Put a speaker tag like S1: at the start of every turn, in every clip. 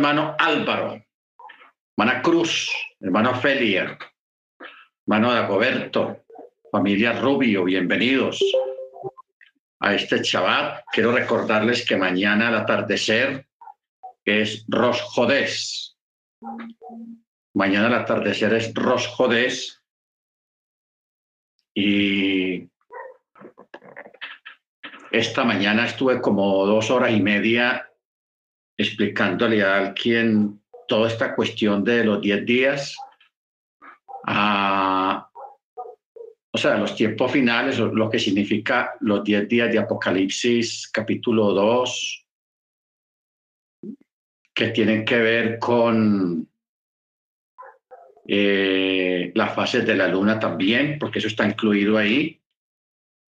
S1: hermano Álvaro, hermana Cruz, hermano Felia, hermano Dagoberto, familia Rubio, bienvenidos a este Shabbat. Quiero recordarles que mañana al atardecer es Rosh Jodés. Mañana al atardecer es Rosh Jodés. Y esta mañana estuve como dos horas y media explicándole a alguien toda esta cuestión de los diez días, o sea, los tiempos finales, lo que significa los diez días de Apocalipsis capítulo 2, que tienen que ver con eh, las fases de la luna también, porque eso está incluido ahí,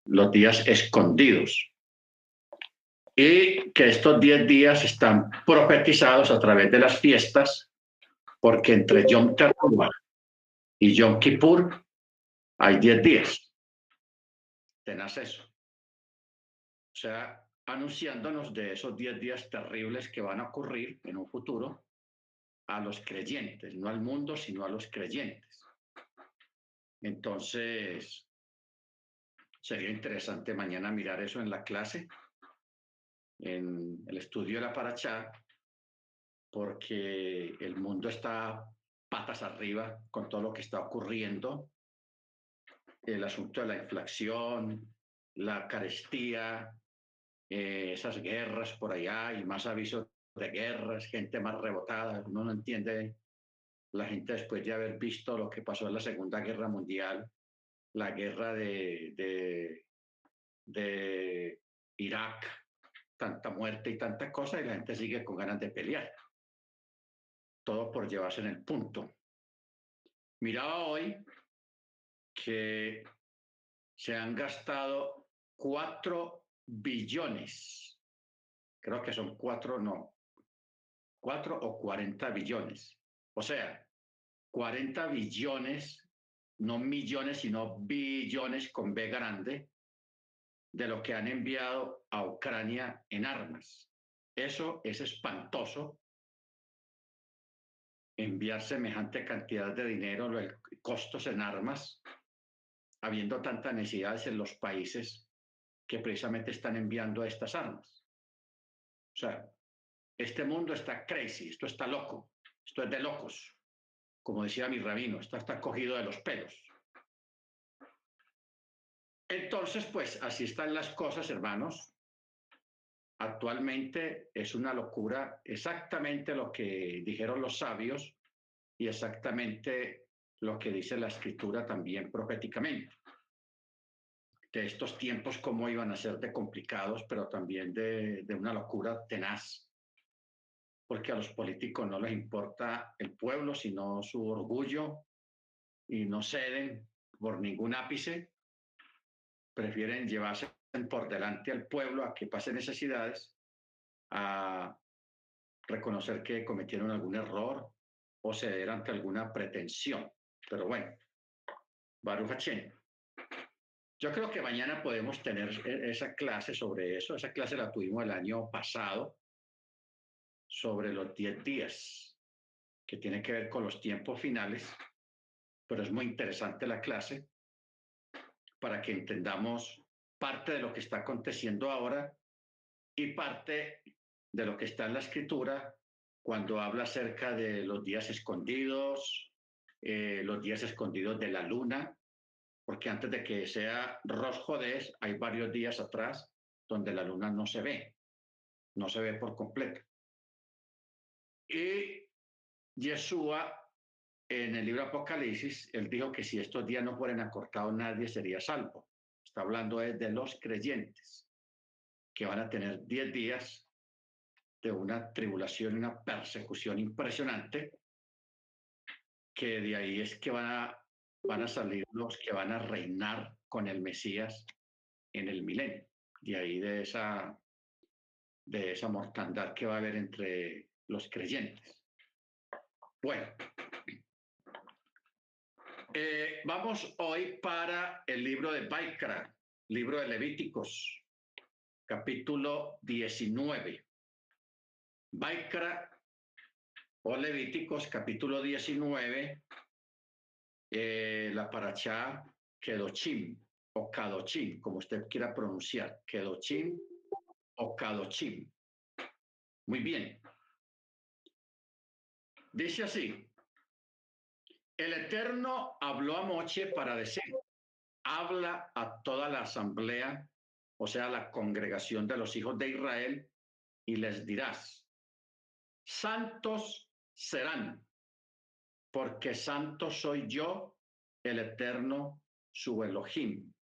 S1: los días escondidos y que estos 10 días están profetizados a través de las fiestas, porque entre Yom Teruah y Yom Kippur hay 10 días. Tenás eso. O sea, anunciándonos de esos 10 días terribles que van a ocurrir en un futuro a los creyentes, no al mundo, sino a los creyentes. Entonces, sería interesante mañana mirar eso en la clase en el estudio de la Parachá, porque el mundo está patas arriba con todo lo que está ocurriendo, el asunto de la inflación, la carestía, eh, esas guerras por allá y más avisos de guerras, gente más rebotada, uno no entiende. La gente después de haber visto lo que pasó en la Segunda Guerra Mundial, la guerra de, de, de Irak, tanta muerte y tantas cosas y la gente sigue con ganas de pelear. Todo por llevarse en el punto. Miraba hoy que se han gastado cuatro billones, creo que son cuatro, no, cuatro o cuarenta billones. O sea, cuarenta billones, no millones, sino billones con B grande, de lo que han enviado a Ucrania en armas. Eso es espantoso. Enviar semejante cantidad de dinero, costos en armas, habiendo tantas necesidades en los países que precisamente están enviando estas armas. O sea, este mundo está crazy, esto está loco, esto es de locos. Como decía mi rabino, esto está cogido de los pelos. Entonces, pues así están las cosas, hermanos. Actualmente es una locura exactamente lo que dijeron los sabios y exactamente lo que dice la escritura también proféticamente. De estos tiempos, cómo iban a ser de complicados, pero también de, de una locura tenaz, porque a los políticos no les importa el pueblo, sino su orgullo y no ceden por ningún ápice prefieren llevarse por delante al pueblo a que pase necesidades, a reconocer que cometieron algún error o ceder ante alguna pretensión. Pero bueno, Baruch Hachem. Yo creo que mañana podemos tener e-, esa clase sobre eso. Esa clase la tuvimos el año pasado sobre los 10 días, que tiene que ver con los tiempos finales, pero es muy interesante la clase para que entendamos parte de lo que está aconteciendo ahora y parte de lo que está en la escritura cuando habla acerca de los días escondidos, eh, los días escondidos de la luna, porque antes de que sea Rosh Jodés, hay varios días atrás donde la luna no se ve, no se ve por completo. Y Yeshua en el libro Apocalipsis, él dijo que si estos días no fueran acortados, nadie sería salvo. Está hablando de los creyentes, que van a tener 10 días de una tribulación una persecución impresionante, que de ahí es que van a, van a salir los que van a reinar con el Mesías en el milenio. De ahí de esa, de esa mortandad que va a haber entre los creyentes. Bueno, eh, vamos hoy para el libro de Baikra, libro de Levíticos, capítulo 19. Baikra o Levíticos capítulo 19, eh, la paracha Kedochim o Kadochim, como usted quiera pronunciar, Kedochim o Kadochim. Muy bien. Dice así, el Eterno habló a Moche para decir, habla a toda la asamblea, o sea, la congregación de los hijos de Israel, y les dirás, santos serán, porque santo soy yo, el Eterno, su Elohim,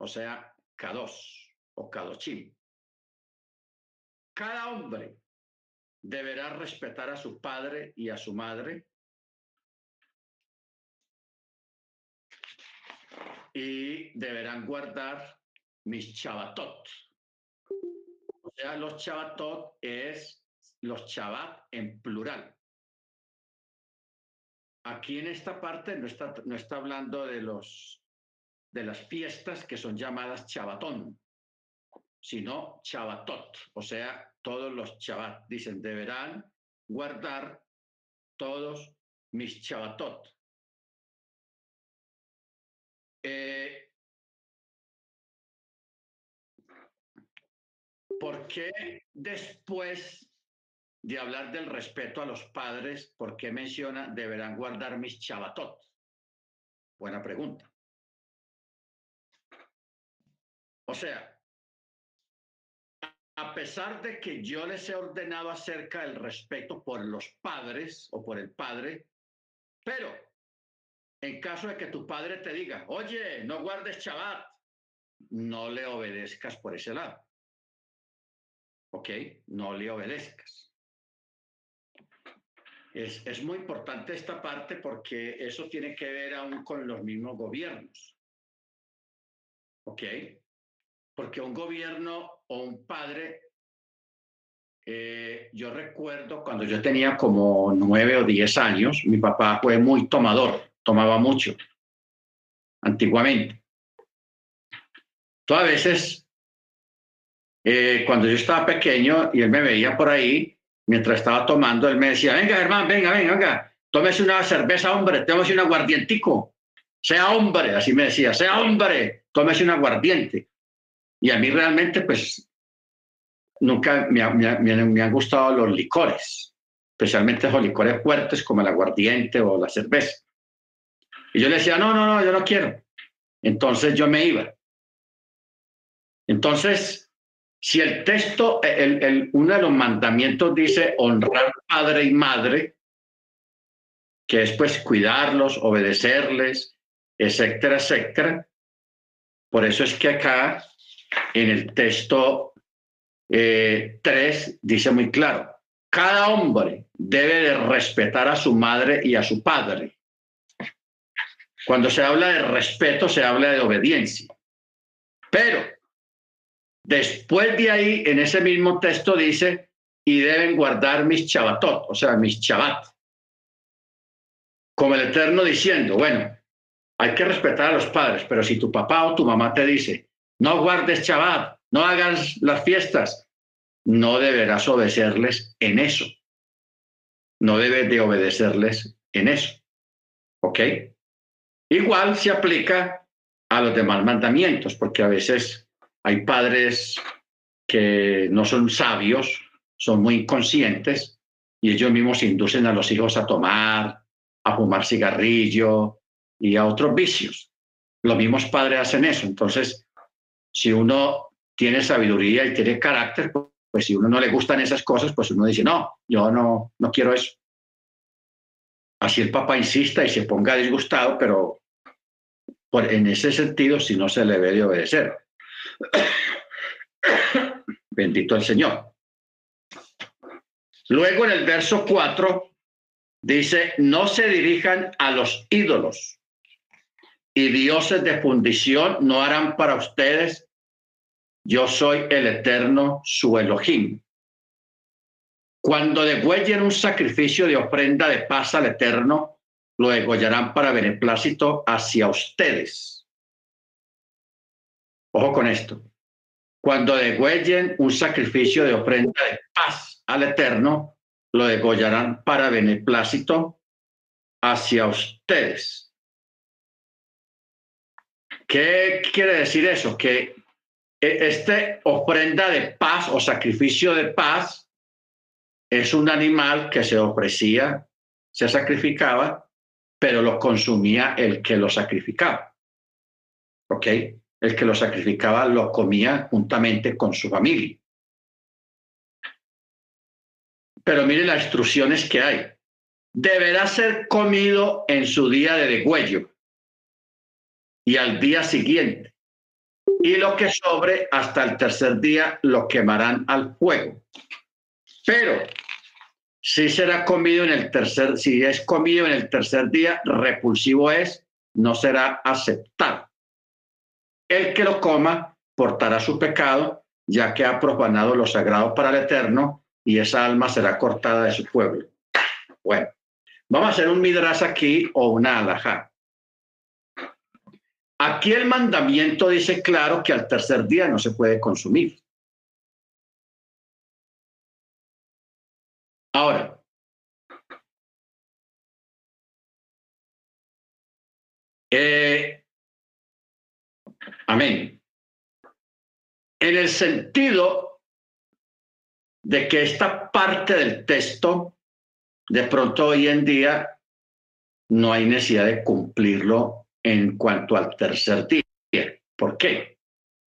S1: o sea, Kadosh o Kadochim. Cada hombre deberá respetar a su padre y a su madre. Y deberán guardar mis chavatot. O sea, los chavatot es los chavat en plural. Aquí en esta parte no está, no está hablando de, los, de las fiestas que son llamadas chavatón, sino chavatot, o sea, todos los chavat. Dicen, deberán guardar todos mis chavatot. Eh, ¿Por qué después de hablar del respeto a los padres, por qué menciona deberán guardar mis chavatot? Buena pregunta. O sea, a pesar de que yo les he ordenado acerca del respeto por los padres o por el padre, pero en caso de que tu padre te diga, oye, no guardes chabat, no le obedezcas por ese lado. ¿Ok? No le obedezcas. Es, es muy importante esta parte porque eso tiene que ver aún con los mismos gobiernos. ¿Ok? porque un gobierno o un padre, eh, yo recuerdo cuando yo tenía como nueve o diez años, mi papá fue muy tomador, tomaba mucho, antiguamente. Todas veces, eh, cuando yo estaba pequeño y él me veía por ahí, mientras estaba tomando, él me decía, venga, hermano, venga, venga, venga, tómese una cerveza, hombre, tómese un aguardientico, sea hombre, así me decía, sea hombre, tómese un aguardiente. Y a mí realmente, pues, nunca me, han gustado los licores, especialmente los licores fuertes como el aguardiente o la cerveza. Y yo le decía, no, no, no, yo no quiero. Entonces yo me iba. Entonces, si el texto, el, uno de los mandamientos dice honrar padre y madre, que es pues cuidarlos, obedecerles, etcétera, etcétera. Por eso es que acá en el texto 3 eh, dice muy claro, cada hombre debe de respetar a su madre y a su padre. Cuando se habla de respeto, se habla de obediencia. Pero después de ahí, en ese mismo texto dice, y deben guardar mis chavatot, o sea, mis chavat. Como el Eterno diciendo, bueno, hay que respetar a los padres, pero si tu papá o tu mamá te dice, no guardes Shabbat, no hagas las fiestas, no deberás obedecerles en eso. No debes de obedecerles en eso. ¿Ok? Igual se aplica a los demás mandamientos, porque a veces hay padres que no son sabios, son muy inconscientes y ellos mismos inducen a los hijos a tomar, a fumar cigarrillo y a otros vicios. Los mismos padres hacen eso. Entonces, si uno tiene sabiduría y tiene carácter, pues si uno no le gustan esas cosas, pues uno dice, no, yo no, no quiero eso. Así el papá insista y se ponga disgustado, pero en ese sentido, si no se le debe de obedecer. Bendito el Señor. Luego en el verso 4 dice, no se dirijan a los ídolos y dioses de fundición no harán para ustedes. Yo soy el eterno, su Elohim. Cuando degüellen un sacrificio de ofrenda de paz al eterno, lo degollarán para beneplácito hacia ustedes. Ojo con esto. Cuando degüellen un sacrificio de ofrenda de paz al eterno, lo degollarán para beneplácito hacia ustedes. ¿Qué quiere decir eso? Que e, este ofrenda de paz o sacrificio de paz es un animal que se ofrecía, se sacrificaba, pero lo consumía el que lo sacrificaba. ¿Ok? El que lo sacrificaba lo comía juntamente con su familia. Pero mire las instrucciones que hay. Deberá ser comido en su día de degüello y al día siguiente. Y lo que sobre hasta el tercer día lo quemarán al fuego. Pero si será comido en el tercer, si es comido en el tercer día, repulsivo es, no será aceptado. El que lo coma portará su pecado, ya que ha profanado lo sagrado para el Eterno, y esa alma será cortada de su pueblo. Bueno, vamos a hacer un midras aquí o una alajá. Aquí el mandamiento dice claro que al tercer día no se puede consumir. Ahora, eh, amén. En el sentido de que esta parte del texto, de pronto hoy en día, no hay necesidad de cumplirlo en cuanto al tercer día. ¿Por qué?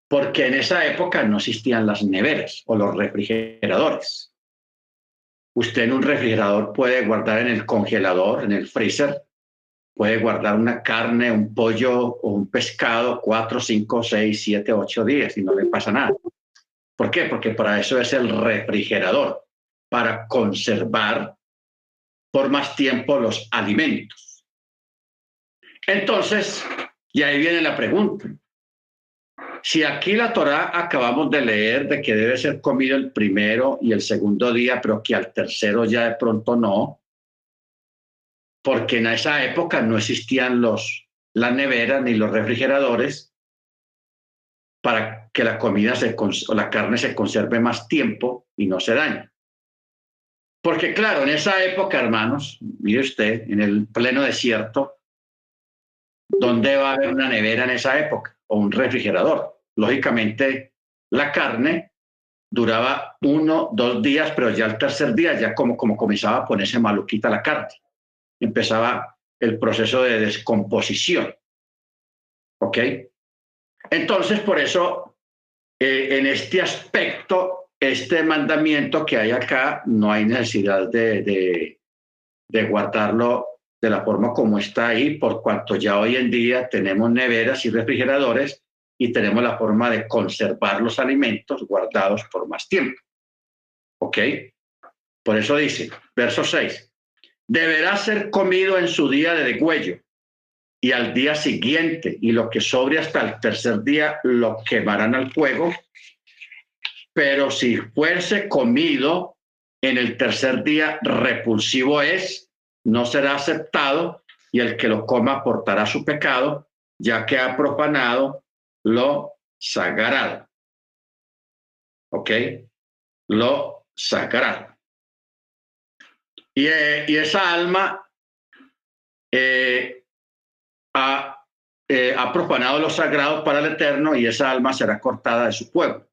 S1: Porque en esa época no existían las neveras o los refrigeradores. Usted en un refrigerador puede guardar en el congelador, en el freezer, puede guardar una carne, un pollo o un pescado cuatro, cinco, seis, siete, ocho días y no le pasa nada. ¿Por qué? Porque para eso es el refrigerador, para conservar por más tiempo los alimentos. Entonces, y ahí viene la pregunta. Si aquí la Torá acabamos de leer de que debe ser comido el primero y el segundo día, pero que al tercero ya de pronto no, porque en esa época no existían los, las neveras ni los refrigeradores para que la comida se, o la carne se conserve más tiempo y no se dañe. Porque claro, en esa época, hermanos, mire usted, en el pleno desierto, ¿dónde va a haber una nevera en esa época? O un refrigerador. Lógicamente, la carne duraba uno, dos días, pero ya el tercer día, ya como, como comenzaba a ponerse maluquita la carne, empezaba el proceso de descomposición. ¿Ok? Entonces, por eso, eh, en este aspecto, este mandamiento que hay acá, no hay necesidad de, de, guardarlo de la forma como está ahí, por cuanto ya hoy en día tenemos neveras y refrigeradores y tenemos la forma de conservar los alimentos guardados por más tiempo. ¿Ok? Por eso dice, verso 6, deberá ser comido en su día de degüello y al día siguiente, y lo que sobre hasta el tercer día lo quemarán al fuego, pero si fuese comido en el tercer día, repulsivo es, no será aceptado, y el que lo coma portará su pecado, ya que ha profanado lo sagrado. ¿Ok? Lo sagrado. Y, eh, y esa alma eh, ha, eh, ha profanado lo sagrado para el Eterno y esa alma será cortada de su pueblo.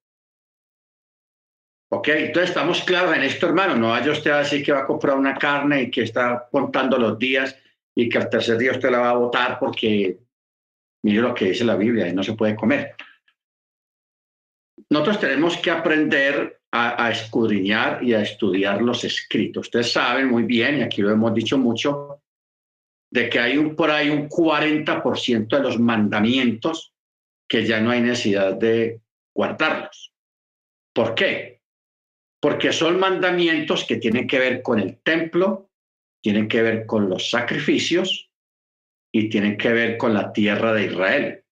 S1: Ok, entonces estamos claros en esto, hermano. No vaya usted a decir que va a comprar una carne y que está contando los días y que al tercer día usted la va a votar porque mire lo que dice la Biblia y no se puede comer. Nosotros tenemos que aprender a, escudriñar y a estudiar los escritos. Ustedes saben muy bien, y aquí lo hemos dicho mucho, de que hay un, por ahí un 40% de los mandamientos que ya no hay necesidad de guardarlos. ¿Por qué? Porque son mandamientos que tienen que ver con el templo, tienen que ver con los sacrificios y tienen que ver con la tierra de Israel.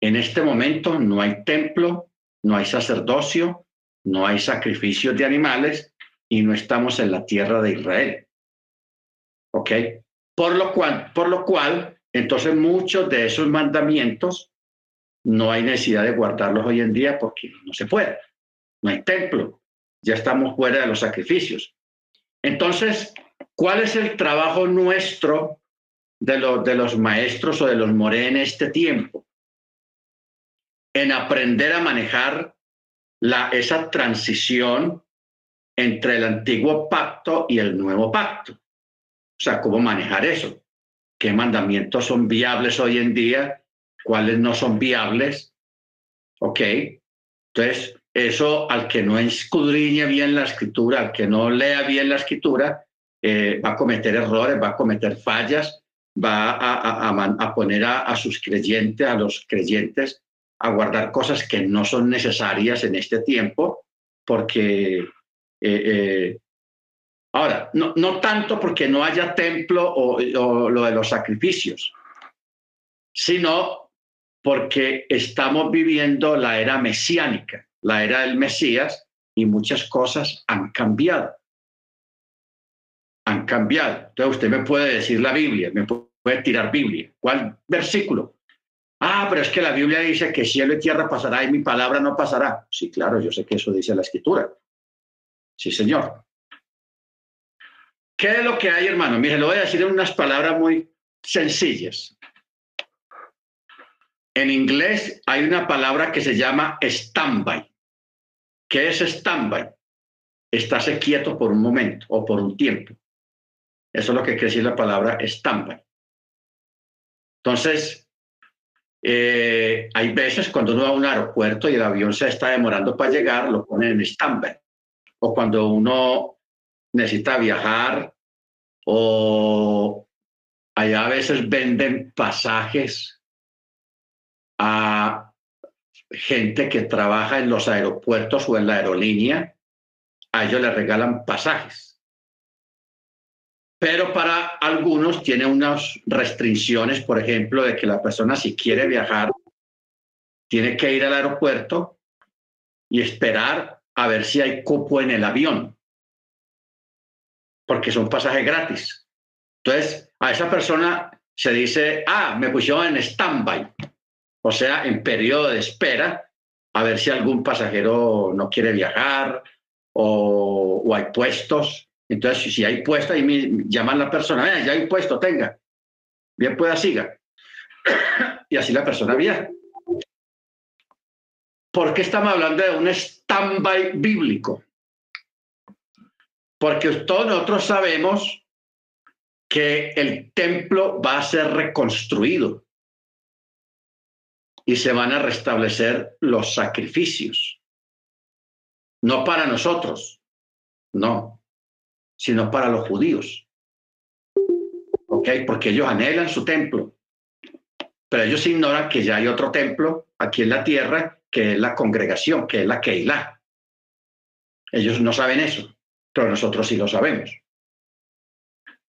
S1: En este momento no hay templo, no hay sacerdocio, no hay sacrificios de animales y no estamos en la tierra de Israel. ¿Ok? Por lo cual, por lo cual, entonces muchos de esos mandamientos no hay necesidad de guardarlos hoy en día porque no se puede. No hay templo. Ya estamos fuera de los sacrificios. Entonces, ¿cuál es el trabajo nuestro de, de los maestros o de los more en este tiempo? En aprender a manejar la, esa transición entre el antiguo pacto y el nuevo pacto. O sea, cómo manejar eso. ¿Qué mandamientos son viables hoy en día? ¿Cuáles no son viables? ¿Ok? Entonces, eso al que no escudriñe bien la escritura, al que no lea bien la escritura, eh, va a cometer errores, va a cometer fallas, va a, poner a, sus creyentes, a los creyentes, a guardar cosas que no son necesarias en este tiempo, porque eh, eh, ahora, no, no, tanto porque no haya templo o, o lo de los sacrificios, sino porque estamos viviendo la era mesiánica la era del Mesías y muchas cosas han cambiado. Han cambiado. Entonces usted me puede decir la Biblia, me puede tirar Biblia. ¿Cuál versículo? Ah, pero es que la Biblia dice que cielo y tierra pasará y mi palabra no pasará. Sí, claro, yo sé que eso dice la escritura. Sí, señor. ¿Qué es lo que hay, hermano? Mire, lo voy a decir en unas palabras muy sencillas. En inglés hay una palabra que se llama standby. ¿Qué es stand-by? Estarse quieto por un momento o por un tiempo. Eso es lo que quiere decir la palabra stand-by. Entonces, eh, hay veces cuando uno va a un aeropuerto y el avión se está demorando para llegar, lo ponen en stand-by. O cuando uno necesita viajar o allá a veces venden pasajes a gente que trabaja en los aeropuertos o en la aerolínea, a ellos les regalan pasajes. Pero para algunos tiene unas restricciones, por ejemplo, de que la persona si quiere viajar, tiene que ir al aeropuerto y esperar a ver si hay cupo en el avión, porque son pasajes gratis. Entonces, a esa persona se dice, ah, me pusieron en stand-by o sea, en periodo de espera, a ver si algún pasajero no quiere viajar o, hay puestos. Entonces, si hay puestos, ahí me llaman a la persona, ya hay puesto, tenga. Bien pueda, siga. y así la persona viaja. ¿Por qué estamos hablando de un stand-by bíblico? Porque todos nosotros sabemos que el templo va a ser reconstruido y se van a restablecer los sacrificios. No para nosotros, no, sino para los judíos. ¿Ok? Porque ellos anhelan su templo, pero ellos ignoran que ya hay otro templo aquí en la tierra, que es la congregación, que es la Keilah. Ellos no saben eso, pero nosotros sí lo sabemos.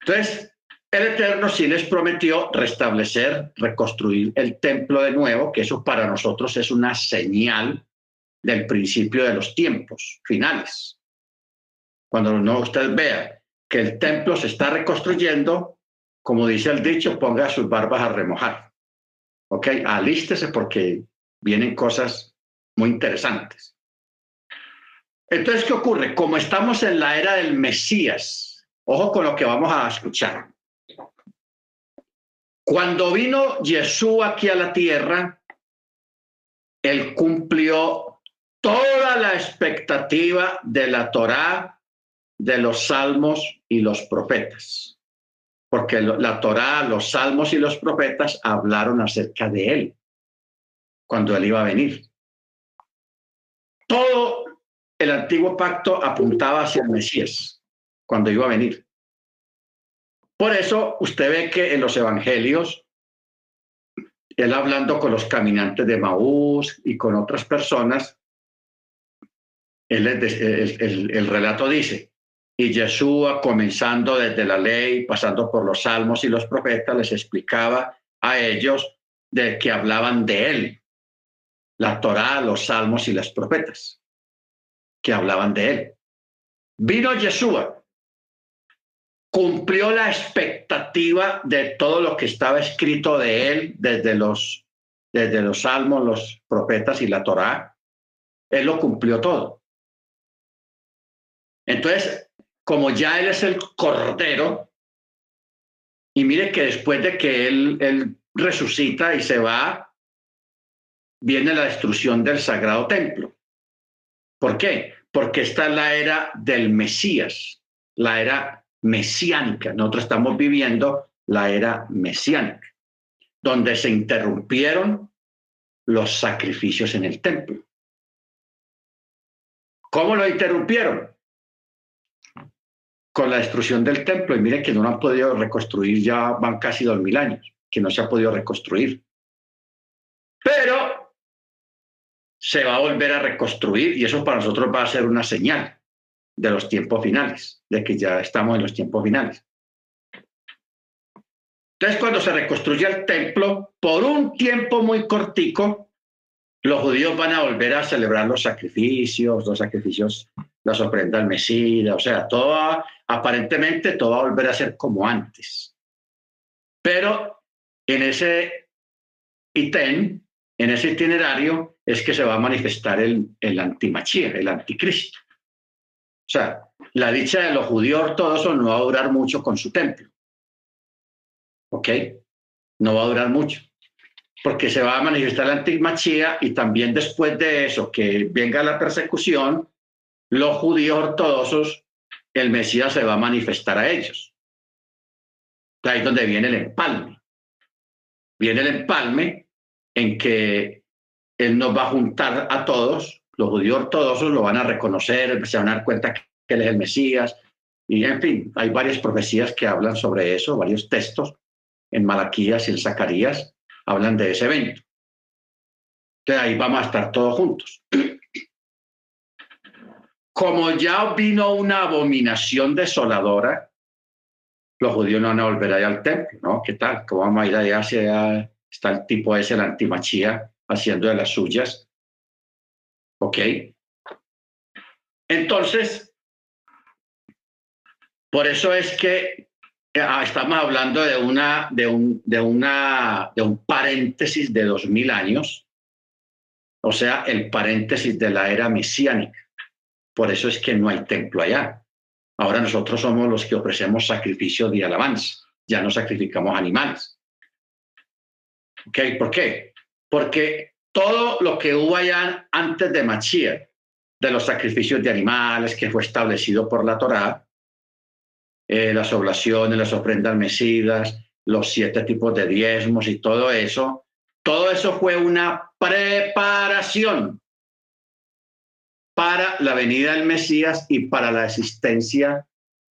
S1: Entonces, el Eterno sí les prometió restablecer, reconstruir el templo de nuevo, que eso para nosotros es una señal del principio de los tiempos finales. Cuando no usted vea que el templo se está reconstruyendo, como dice el dicho, ponga sus barbas a remojar. ¿Ok? Alístese porque vienen cosas muy interesantes. Entonces, ¿qué ocurre? Como estamos en la era del Mesías, ojo con lo que vamos a escuchar. Cuando vino Jesús aquí a la tierra, él cumplió toda la expectativa de la Torá, de los salmos y los profetas. Porque la Torá, los salmos y los profetas hablaron acerca de él cuando él iba a venir. Todo el antiguo pacto apuntaba hacia el Mesías cuando iba a venir. Por eso usted ve que en los evangelios, él hablando con los caminantes de Maús y con otras personas, el, el, relato dice, y Yeshua, comenzando desde la ley, pasando por los salmos y los profetas, les explicaba a ellos de que hablaban de él, la Torá, los salmos y las profetas, que hablaban de él. Vino Yeshua, cumplió la expectativa de todo lo que estaba escrito de él desde los, desde los salmos, los profetas y la Torá. Él lo cumplió todo. Entonces, como ya Él es el Cordero, y mire que después de que Él, resucita y se va, viene la destrucción del sagrado templo. ¿Por qué? Porque esta es la era del Mesías, la era mesiánica. Nosotros estamos viviendo la era mesiánica, donde se interrumpieron los sacrificios en el templo. ¿Cómo lo interrumpieron? Con la destrucción del templo. Y mire que no lo han podido reconstruir, ya van casi dos mil años, que no se ha podido reconstruir. Pero se va a volver a reconstruir y eso para nosotros va a ser una señal de los tiempos finales, de que ya estamos en los tiempos finales. Entonces, cuando se reconstruye el templo, por un tiempo muy cortico, los judíos van a volver a celebrar los sacrificios, los sacrificios, las ofrendas al Mesías, o sea, todo, aparentemente todo va a volver a ser como antes. Pero en ese ítem, en ese itinerario, es que se va a manifestar el, el antimachía, el anticristo. O sea, la dicha de los judíos ortodoxos no va a durar mucho con su templo. ¿Ok? No va a durar mucho porque se va a manifestar la antimachía y también después de eso, que venga la persecución, los judíos ortodoxos, el Mesías se va a manifestar a ellos. Ahí es donde viene el empalme. Viene el empalme en que Él nos va a juntar a todos, los judíos ortodoxos lo van a reconocer, se van a dar cuenta que Él es el Mesías, y en fin, hay varias profecías que hablan sobre eso, varios textos en Malaquías y en Zacarías, hablan de ese evento. Entonces ahí vamos a estar todos juntos. Como ya vino una abominación desoladora, los judíos no van a volver allá al templo, ¿no? ¿Qué tal? ¿Cómo vamos a ir allá hacia, está el tipo ese, el antimachía, haciendo de las suyas? ¿Ok? Entonces, por eso es que Ah, estamos hablando de, una, de, un, de, una, de un paréntesis de dos mil años, o sea, el paréntesis de la era mesiánica. Por eso es que no hay templo allá. Ahora nosotros somos los que ofrecemos sacrificio de alabanza, ya no sacrificamos animales. ¿Ok? ¿Por qué? Porque todo lo que hubo allá antes de Machía, de los sacrificios de animales que fue establecido por la Torá, eh, las oblaciones, las ofrendas mesidas, los siete tipos de diezmos y todo eso, todo eso fue una preparación para la venida del Mesías y para la existencia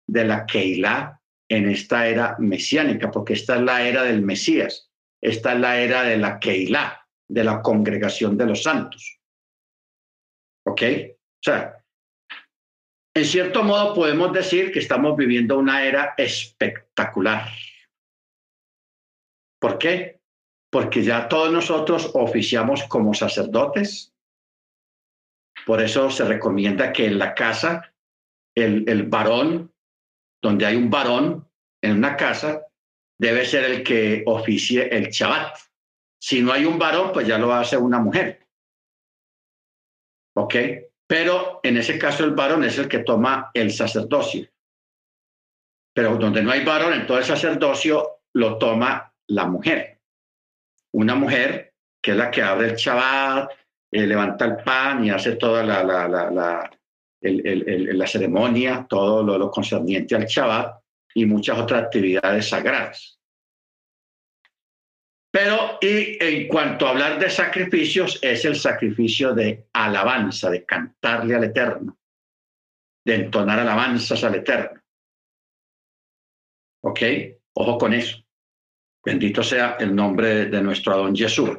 S1: de la Keilah en esta era mesiánica, porque esta es la era del Mesías, esta es la era de la Keilah, de la congregación de los santos. ¿Ok? O sea, en cierto modo podemos decir que estamos viviendo una era espectacular. ¿Por qué? Porque ya todos nosotros oficiamos como sacerdotes. Por eso se recomienda que en la casa, el, el varón, donde hay un varón en una casa, debe ser el que oficie el Shabbat. Si no hay un varón, pues ya lo hace una mujer. ¿Ok? Pero en ese caso el varón es el que toma el sacerdocio. Pero donde no hay varón, en todo el sacerdocio lo toma la mujer. Una mujer que es la que abre el Shabbat, eh, levanta el pan y hace toda la, la, la, la, la ceremonia, todo lo, lo concerniente al Shabbat y muchas otras actividades sagradas. Pero y en cuanto a hablar de sacrificios, es el sacrificio de alabanza, de cantarle al Eterno, de entonar alabanzas al Eterno. ¿Ok? Ojo con eso. Bendito sea el nombre de nuestro Adón Jesús.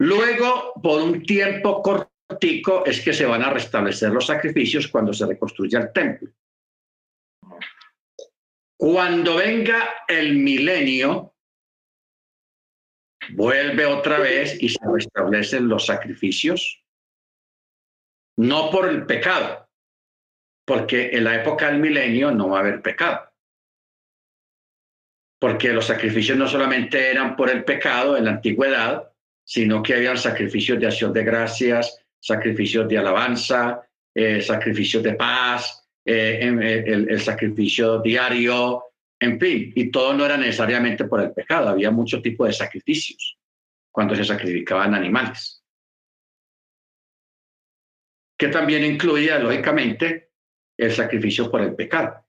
S1: Luego, por un tiempo cortico, es que se van a restablecer los sacrificios cuando se reconstruya el templo. Cuando venga el milenio, vuelve otra vez y se restablecen los sacrificios, no por el pecado, porque en la época del milenio no va a haber pecado. Porque los sacrificios no solamente eran por el pecado en la antigüedad, sino que habían sacrificios de acción de gracias, sacrificios de alabanza, eh, sacrificios de paz, eh, el, el, sacrificio diario, en fin, y todo no era necesariamente por el pecado, había mucho tipo de sacrificios cuando se sacrificaban animales, que también incluía, lógicamente, el sacrificio por el pecado.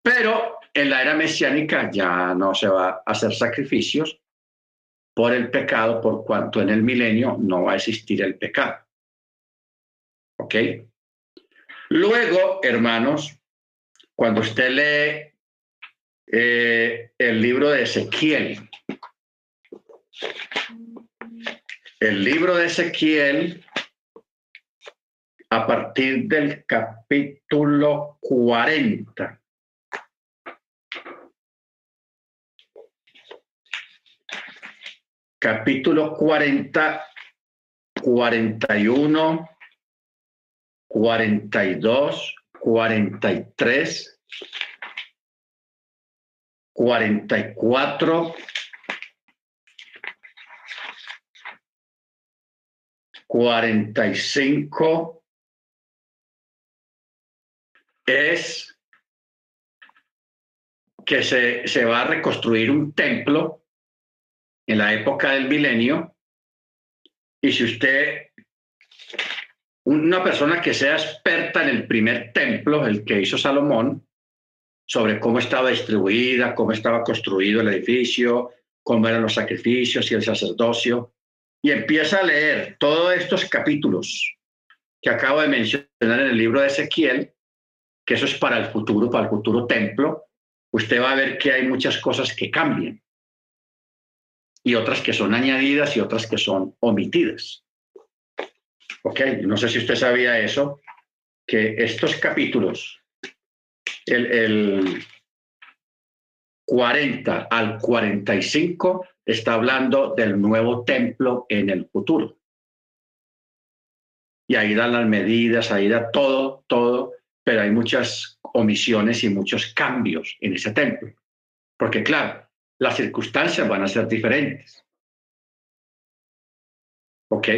S1: Pero en la era mesiánica ya no se va a hacer sacrificios por el pecado, por cuanto en el milenio no va a existir el pecado. ¿Ok? Luego, hermanos, cuando usted lee eh, el libro de Ezequiel, el libro de Ezequiel, a partir del capítulo 40, capítulo 40, 41, 42, 43, 44, 45 es que se, se va a reconstruir un templo en la época del milenio. Y si usted, una persona que sea experta en el primer templo, el que hizo Salomón, sobre cómo estaba distribuida, cómo estaba construido el edificio, cómo eran los sacrificios y el sacerdocio, y empieza a leer todos estos capítulos que acabo de mencionar en el libro de Ezequiel, que eso es para el futuro, para el futuro templo, usted va a ver que hay muchas cosas que cambian y otras que son añadidas y otras que son omitidas. Ok, no sé si usted sabía eso, que estos capítulos, el, el 40 al 45, está hablando del nuevo templo en el futuro. Y ahí dan las medidas, ahí da todo, todo, pero hay muchas omisiones y muchos cambios en ese templo. Porque claro, las circunstancias van a ser diferentes. ¿Ok?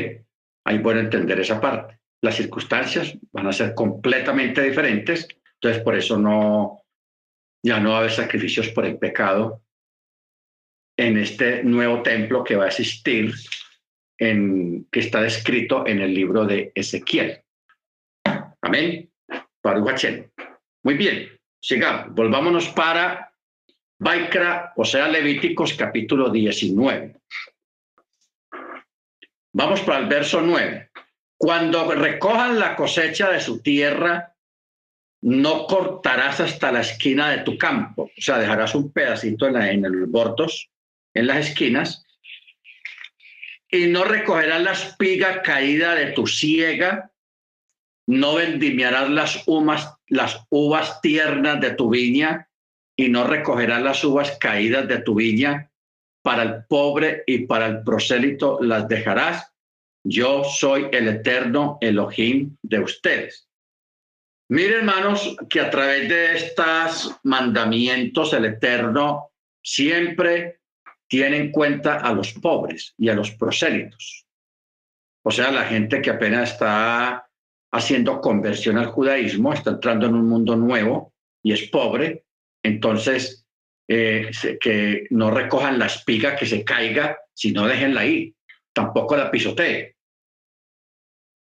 S1: Ahí pueden entender esa parte. Las circunstancias van a ser completamente diferentes, entonces por eso no, ya no va a haber sacrificios por el pecado en este nuevo templo que va a existir, en, que está descrito en el libro de Ezequiel. Amén. Muy bien, sigamos, volvámonos para Baikra, o sea, Levíticos capítulo 19. Vamos para el verso 9. Cuando recojan la cosecha de su tierra, no cortarás hasta la esquina de tu campo, o sea, dejarás un pedacito en, los bordos, en las esquinas, y no recogerás la espiga caída de tu siega, no vendimiarás las las uvas tiernas de tu viña, y no recogerás las uvas caídas de tu viña. Para el pobre y para el prosélito las dejarás. Yo soy el eterno Elohim de ustedes. Miren, hermanos, que a través de estos mandamientos el Eterno siempre tiene en cuenta a los pobres y a los prosélitos. O sea, la gente que apenas está haciendo conversión al judaísmo, está entrando en un mundo nuevo y es pobre, entonces, eh, que no recojan la espiga que se caiga, sino déjenla ahí. Tampoco la pisotee.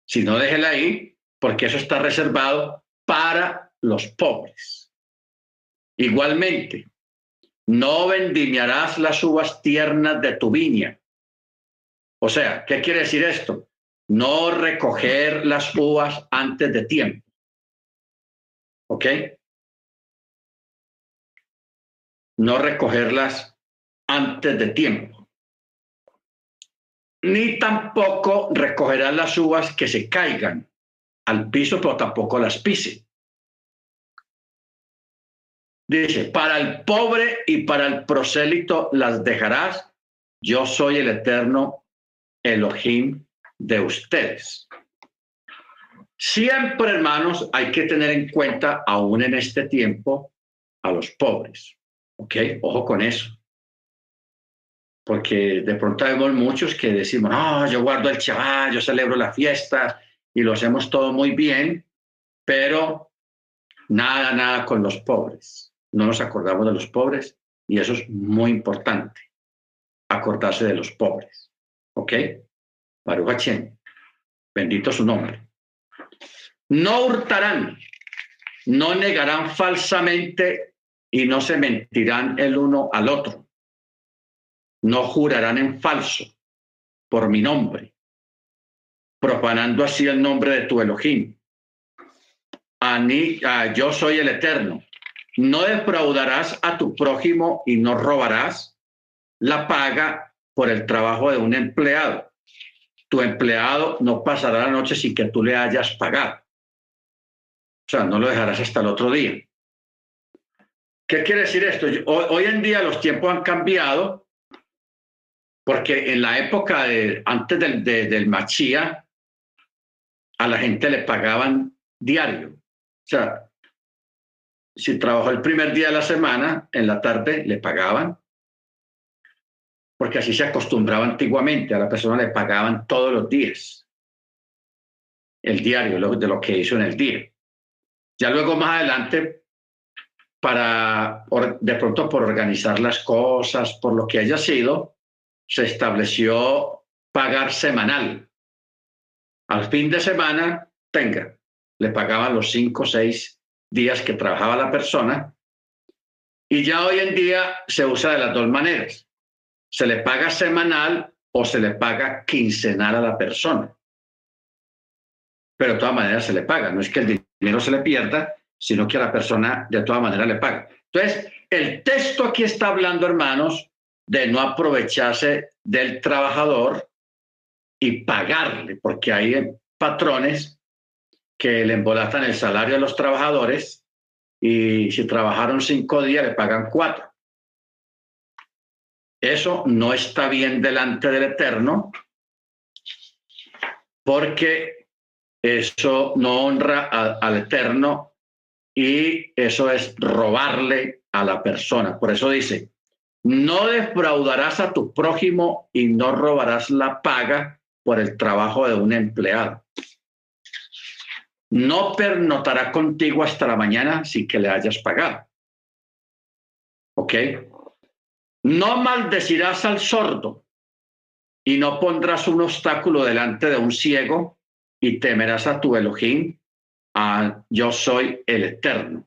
S1: Si no, déjenla ahí, porque eso está reservado para los pobres. Igualmente, no vendimiarás las uvas tiernas de tu viña. O sea, ¿qué quiere decir esto? No recoger las uvas antes de tiempo. ¿Ok? No recogerlas antes de tiempo. Ni tampoco recogerá las uvas que se caigan al piso, pero tampoco las pise. Dice, para el pobre y para el prosélito las dejarás. Yo soy el eterno Elohim de ustedes. Siempre, hermanos, hay que tener en cuenta, aún en este tiempo, a los pobres. ¿Ok? Ojo con eso. Porque de pronto vemos muchos que decimos, no, yo guardo el chaval, yo celebro la fiesta y lo hacemos todo muy bien, pero nada, nada con los pobres. No nos acordamos de los pobres y eso es muy importante, acordarse de los pobres. ¿Ok? Baruch Bendito su nombre. No hurtarán, no negarán falsamente y no se mentirán el uno al otro. No jurarán en falso por mi nombre, profanando así el nombre de tu Elohim. Ani, ah, yo soy el Eterno. No defraudarás a tu prójimo y no robarás la paga por el trabajo de un empleado. Tu empleado no pasará la noche sin que tú le hayas pagado. O sea, no lo dejarás hasta el otro día. ¿Qué quiere decir esto? Hoy, en día los tiempos han cambiado porque en la época de, antes del, del Machía, a la gente le pagaban diario. O sea, si trabajó el primer día de la semana, en la tarde le pagaban, porque así se acostumbraba antiguamente, a la persona le pagaban todos los días, el diario de lo que hizo en el día. Ya luego más adelante, para de pronto por organizar las cosas, por lo que haya sido, se estableció pagar semanal. Al fin de semana, tenga, le pagaban los cinco o seis días que trabajaba la persona. Y ya hoy en día se usa de las dos maneras. Se le paga semanal o se le paga quincenal a la persona. Pero de todas maneras se le paga. No es que el dinero se le pierda, sino que a la persona de todas maneras le paga. Entonces, el texto aquí está hablando, hermanos, de no aprovecharse del trabajador y pagarle, porque hay patrones que le embolatan el salario a los trabajadores y si trabajaron cinco días le pagan cuatro. Eso no está bien delante del Eterno porque eso no honra al Eterno y eso es robarle a la persona. Por eso dice, no defraudarás a tu prójimo y no robarás la paga por el trabajo de un empleado. No pernotará contigo hasta la mañana sin que le hayas pagado. ¿Ok? No maldecirás al sordo y no pondrás un obstáculo delante de un ciego y temerás a tu Elohim, a yo soy el eterno.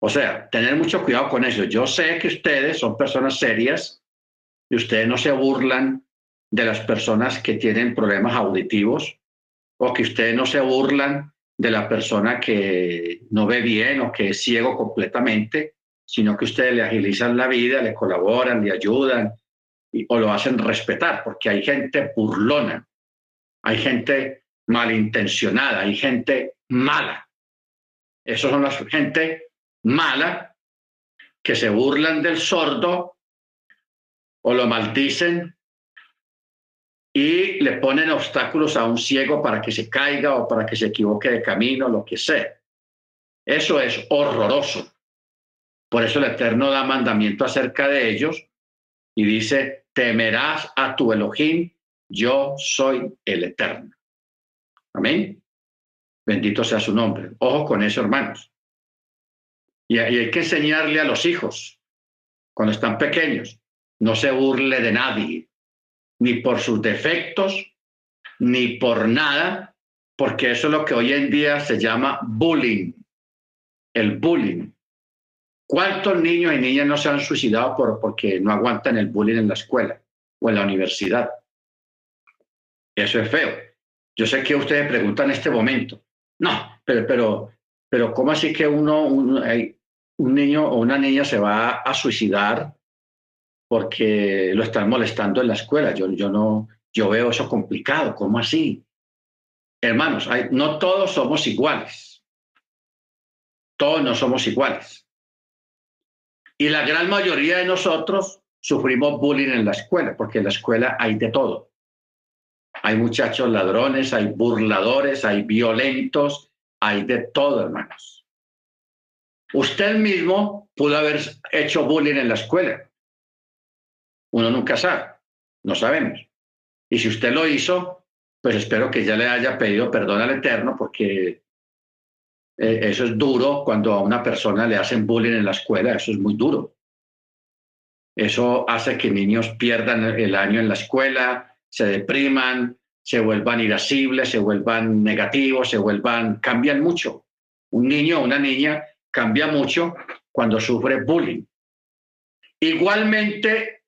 S1: O sea, tener mucho cuidado con eso. Yo sé que ustedes son personas serias y ustedes no se burlan de las personas que tienen problemas auditivos o que ustedes no se burlan de la persona que no ve bien o que es ciego completamente, sino que ustedes le agilizan la vida, le colaboran, le ayudan o lo hacen respetar, porque hay gente burlona, hay gente malintencionada, hay gente mala. Esos son las gente mala que se burlan del sordo o lo maldicen y le ponen obstáculos a un ciego para que se caiga o para que se equivoque de camino, lo que sea. Eso es horroroso. Por eso el Eterno da mandamiento acerca de ellos y dice, temerás a tu Elohim, yo soy el Eterno. Amén. Bendito sea su nombre. Ojo con eso, hermanos. Y hay que enseñarle a los hijos, cuando están pequeños, no se burle de nadie, ni por sus defectos, ni por nada, porque eso es lo que hoy en día se llama bullying, el bullying. ¿Cuántos niños y niñas no se han suicidado por, porque no aguantan el bullying en la escuela o en la universidad? Eso es feo. Yo sé que ustedes preguntan en este momento, no, pero, pero, pero ¿cómo así que uno, un niño o una niña se va a suicidar porque lo están molestando en la escuela. Yo, yo no, yo veo eso complicado. ¿Cómo así? Hermanos, no todos somos iguales. Todos no somos iguales. Y la gran mayoría de nosotros sufrimos bullying en la escuela, porque en la escuela hay de todo. Hay muchachos ladrones, hay burladores, hay violentos, hay de todo, hermanos. Usted mismo pudo haber hecho bullying en la escuela uno nunca sabe, no sabemos. Y si usted lo hizo, pues espero que ya le haya pedido perdón al Eterno porque eh, eso es duro cuando a una persona le hacen bullying en la escuela, eso es muy duro. Eso hace que niños pierdan el año en la escuela, se depriman, se vuelvan irascibles, se vuelvan negativos, se vuelvan, cambian mucho. Un niño o una niña cambia mucho cuando sufre bullying. Igualmente,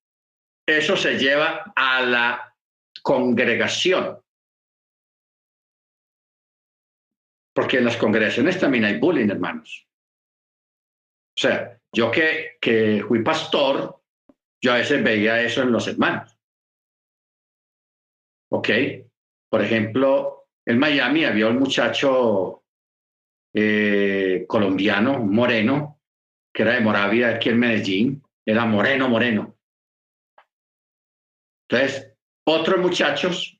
S1: eso se lleva a la congregación. Porque en las congregaciones también hay bullying, hermanos. O sea, yo que, que fui pastor, yo a veces veía eso en los hermanos. ¿Ok? Por ejemplo, en Miami había un muchacho eh, colombiano, moreno, que era de Moravia, aquí en Medellín, era moreno, moreno. Entonces, otros muchachos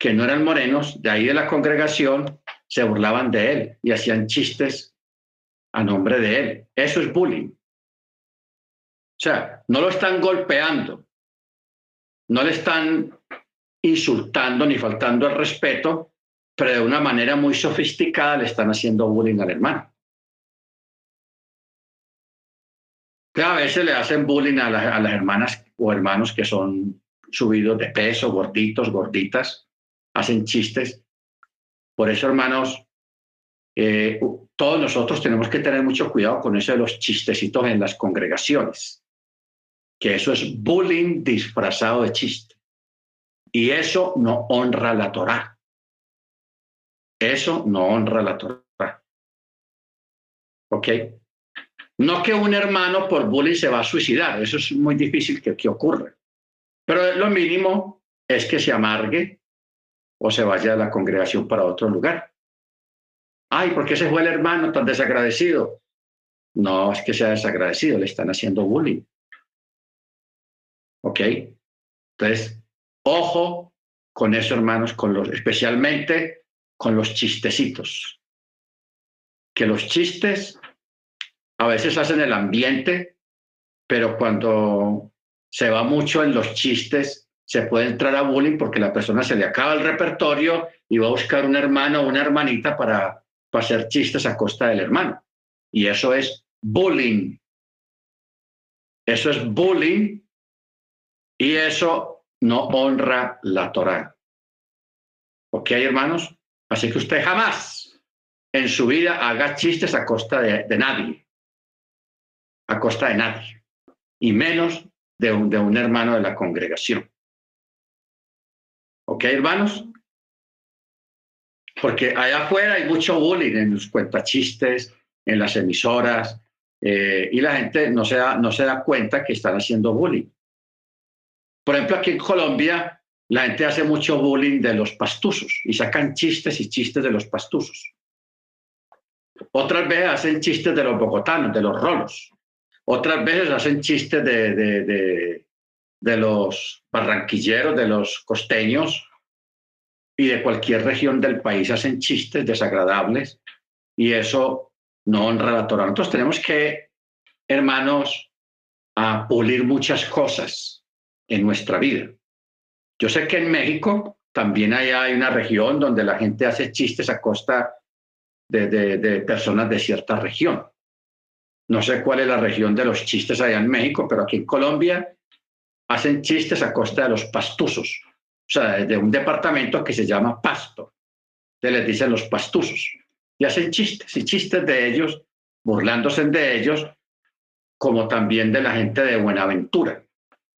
S1: que no eran morenos, de ahí de la congregación, se burlaban de él y hacían chistes a nombre de él. Eso es bullying. O sea, no lo están golpeando, no le están insultando ni faltando el respeto, pero de una manera muy sofisticada le están haciendo bullying al hermano. a veces le hacen bullying a, a las hermanas o hermanos que son subidos de peso, gorditos, gorditas, hacen chistes. Por eso, hermanos, eh, todos nosotros tenemos que tener mucho cuidado con eso de los chistecitos en las congregaciones, que eso es bullying disfrazado de chiste. Y eso no honra la Torá. Eso no honra la Torá. ¿Ok? No que un hermano por bullying se va a suicidar, eso es muy difícil que, que ocurra. Pero lo mínimo es que se amargue o se vaya a la congregación para otro lugar. Ay, ¿por qué se fue el hermano tan desagradecido? No es que sea desagradecido, le están haciendo bullying. ¿Ok? Entonces, ojo con eso, hermanos, con los, especialmente con los chistecitos. Que los chistes a veces hacen el ambiente, pero cuando se va mucho en los chistes, se puede entrar a bullying porque la persona se le acaba el repertorio y va a buscar un hermano o una hermanita para, para hacer chistes a costa del hermano. Y eso es bullying. Eso es bullying y eso no honra la Torah. ¿Ok, hermanos? Así que usted jamás en su vida haga chistes a costa de, nadie a costa de nadie, y menos de un, de un hermano de la congregación. ¿Ok, hermanos? Porque allá afuera hay mucho bullying en los cuentachistes, en las emisoras, eh, y la gente no se, da, no se da cuenta que están haciendo bullying. Por ejemplo, aquí en Colombia, la gente hace mucho bullying de los pastusos y sacan chistes y chistes de los pastusos. Otras veces hacen chistes de los bogotanos, de los rolos. Otras veces hacen chistes de, de, de, los barranquilleros, de los costeños y de cualquier región del país hacen chistes desagradables y eso no honra la Torah. Nosotros tenemos que, hermanos, pulir muchas cosas en nuestra vida. Yo sé que en México también hay, una región donde la gente hace chistes a costa de, de personas de cierta región. No sé cuál es la región de los chistes allá en México, pero aquí en Colombia hacen chistes a costa de los pastusos, o sea, de un departamento que se llama Pasto. Se les dicen los pastusos. Y hacen chistes y chistes de ellos, burlándose de ellos, como también de la gente de Buenaventura,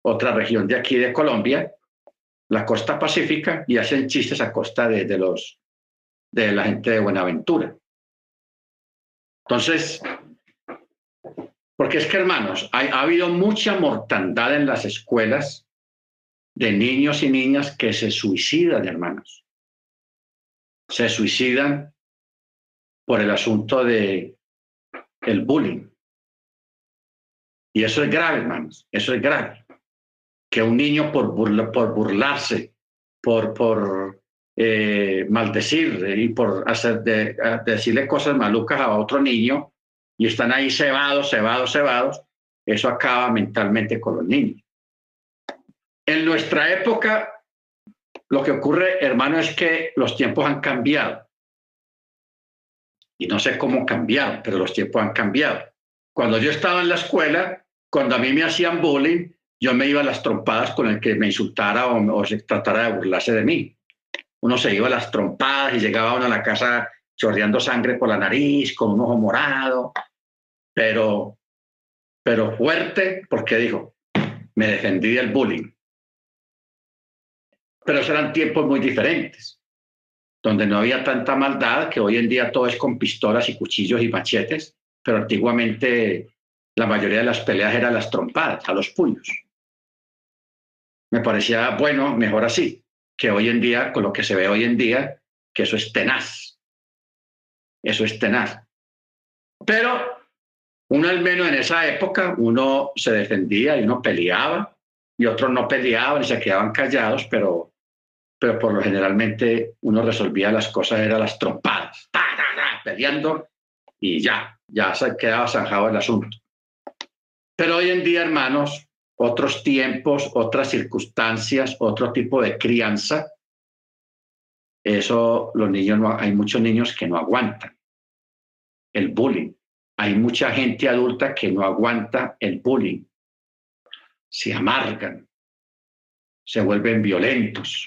S1: otra región de aquí de Colombia, la costa pacífica, y hacen chistes a costa de, los, de la gente de Buenaventura. Entonces, porque es que, hermanos, ha habido mucha mortandad en las escuelas de niños y niñas que se suicidan, hermanos. Se suicidan por el asunto de el bullying. Y eso es grave, hermanos. Eso es grave. Que un niño por, por burlarse, por, por eh, maldecir y por hacer de, decirle cosas malucas a otro niño, y están ahí cebados, cebados, cebados, eso acaba mentalmente con los niños. En nuestra época, lo que ocurre, hermano, es que los tiempos han cambiado. Y no sé cómo cambiaron, pero los tiempos han cambiado. Cuando yo estaba en la escuela, cuando a mí me hacían bullying, yo me iba a las trompadas con el que me insultara o, se tratara de burlarse de mí. Uno se iba a las trompadas y llegaba uno a la casa chorreando sangre por la nariz, con un ojo morado, pero, pero fuerte, porque dijo, me defendí del bullying. Pero eran tiempos muy diferentes, donde no había tanta maldad, que hoy en día todo es con pistolas y cuchillos y machetes, pero antiguamente la mayoría de las peleas eran las trompadas, a los puños. Me parecía, bueno, mejor así, que hoy en día, con lo que se ve hoy en día, que eso es tenaz. Eso es tenaz. Pero uno al menos en esa época, uno se defendía y uno peleaba, y otros no peleaban y se quedaban callados, pero, pero por lo generalmente uno resolvía las cosas, eran las trompadas, peleando y ya, ya se quedaba zanjado el asunto. Pero hoy en día, hermanos, otros tiempos, otras circunstancias, otro tipo de crianza, eso los niños no, hay muchos niños que no aguantan el bullying. Hay mucha gente adulta que no aguanta el bullying. Se amargan, se vuelven violentos,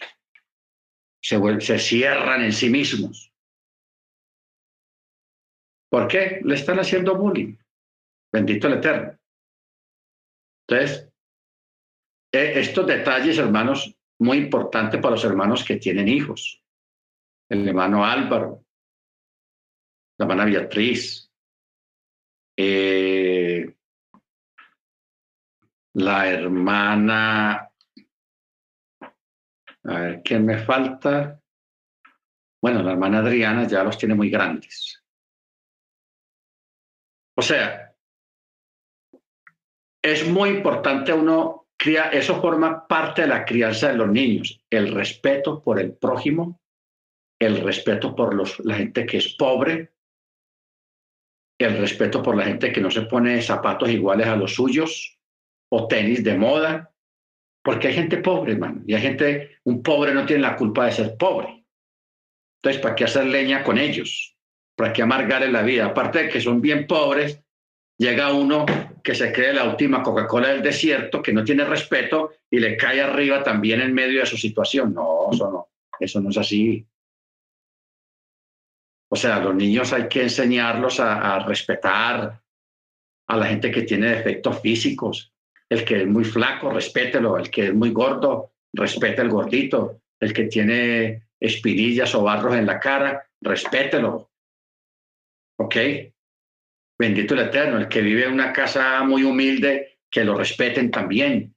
S1: se, se cierran en sí mismos. ¿Por qué? Le están haciendo bullying. Bendito el Eterno. Entonces, estos detalles, hermanos, muy importantes para los hermanos que tienen hijos. El hermano Álvaro, la hermana Beatriz, eh, la hermana, a ver, ¿quién me falta? Bueno, la hermana Adriana ya los tiene muy grandes. O sea, es muy importante uno eso forma parte de la crianza de los niños, el respeto por el prójimo, el respeto por los, la gente que es pobre, el respeto por la gente que no se pone zapatos iguales a los suyos o tenis de moda, porque hay gente pobre, hermano, y hay gente, un pobre no tiene la culpa de ser pobre. Entonces, ¿para qué hacer leña con ellos? ¿Para qué amargarle la vida? Aparte de que son bien pobres, llega uno que se cree la última Coca-Cola del desierto, que no tiene respeto y le cae arriba también en medio de su situación. No, eso no, eso no es así. O sea, los niños hay que enseñarlos a, respetar a la gente que tiene defectos físicos. El que es muy flaco, respételo. El que es muy gordo, respete el gordito. El que tiene espinillas o barros en la cara, respételo. ¿Ok? Bendito el Eterno, el que vive en una casa muy humilde, que lo respeten también.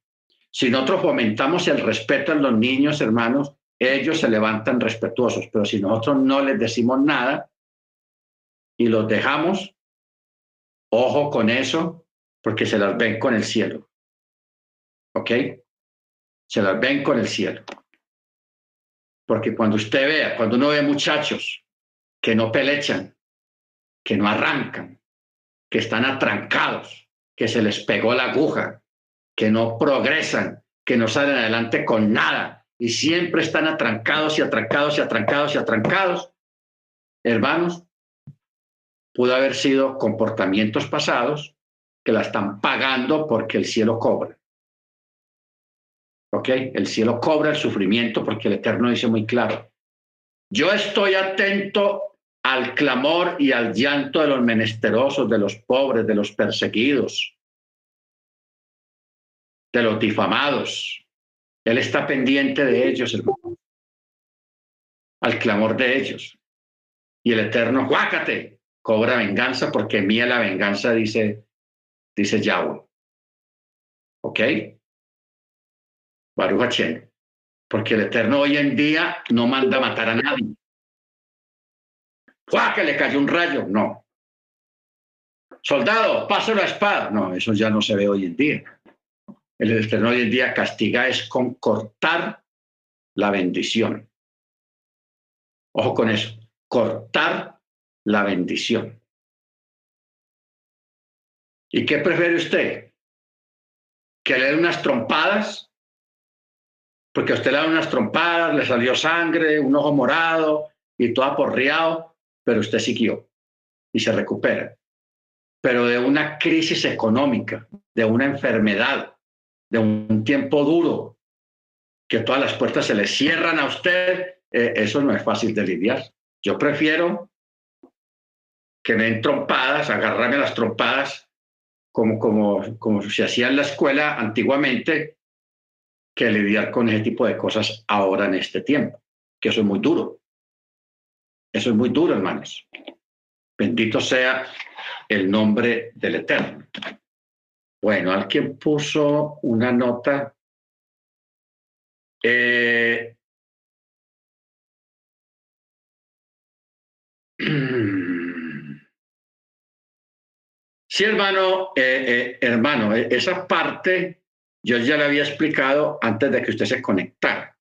S1: Si nosotros fomentamos el respeto a los niños, hermanos, ellos se levantan respetuosos, pero si nosotros no les decimos nada y los dejamos, ojo con eso, porque se las ven con el cielo. ¿Ok? Se las ven con el cielo. Porque cuando usted vea, cuando uno ve muchachos que no pelechan, que no arrancan, que están atrancados, que se les pegó la aguja, que no progresan, que no salen adelante con nada, y siempre están atrancados y atrancados y atrancados y atrancados. Hermanos, pudo haber sido comportamientos pasados que la están pagando porque el cielo cobra. ¿Ok? El cielo cobra el sufrimiento porque el Eterno dice muy claro, yo estoy atento al clamor y al llanto de los menesterosos, de los pobres, de los perseguidos, de los difamados, él está pendiente de ellos, al clamor de ellos. Y el Eterno, guácate, cobra venganza porque mía la venganza, dice, dice Yahweh. ¿Ok? Baruch Porque el Eterno hoy en día no manda matar a nadie. ¡Guá, que le cayó un rayo! No. Soldado, paso la espada. No, eso ya no se ve hoy en día el Eterno hoy en día castiga es con cortar la bendición. Ojo con eso, cortar la bendición. ¿Y qué prefiere usted? ¿Que le dé unas trompadas? Porque a usted le dan unas trompadas, le salió sangre, un ojo morado y todo aporreado, pero usted siguió. y se recuperan. Pero de una crisis económica, de una enfermedad, de un tiempo duro, que todas las puertas se le cierran a usted, eh, eso no es fácil de lidiar. Yo prefiero que me den trompadas, agarrarme las trompadas como, como, como se hacía en la escuela antiguamente, que lidiar con ese tipo de cosas ahora en este tiempo, que eso es muy duro. Eso es muy duro, hermanos. Bendito sea el nombre del Eterno. Bueno, alguien puso una nota. Eh, sí, hermano, eh, eh, hermano, esa parte yo ya le había explicado antes de que usted se conectara.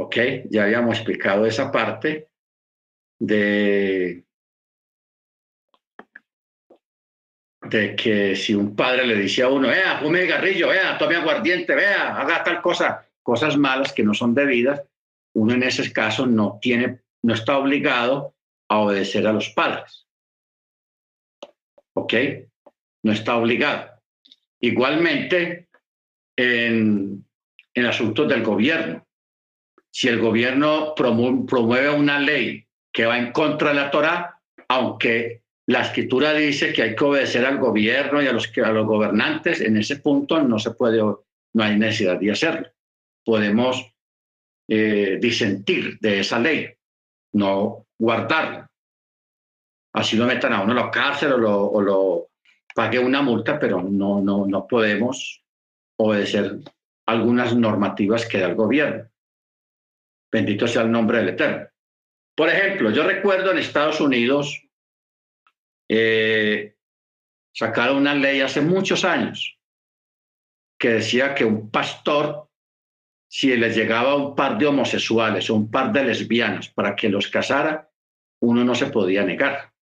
S1: ¿Ok? Ya habíamos explicado esa parte de, de que si un padre le dice a uno, vea, fume garrillo, vea, tome aguardiente, vea, haga tal cosa, cosas malas que no son debidas, uno en ese caso no tiene, no está obligado a obedecer a los padres. ¿Ok? No está obligado. Igualmente, en, en asuntos del gobierno. Si el gobierno promueve una ley que va en contra de la Torah, aunque la escritura dice que hay que obedecer al gobierno y a los, a los gobernantes, en ese punto no se puede, no hay necesidad de hacerlo. Podemos eh, disentir de esa ley, no guardarla. Así lo metan a uno a la cárcel o lo, o lo pague una multa, pero no, no, no podemos obedecer algunas normativas que da el gobierno. Bendito sea el nombre del Eterno. Por ejemplo, yo recuerdo en Estados Unidos eh, sacaron una ley hace muchos años que decía que un pastor, si le llegaba un par de homosexuales o un par de lesbianas para que los casara, uno no se podía negar.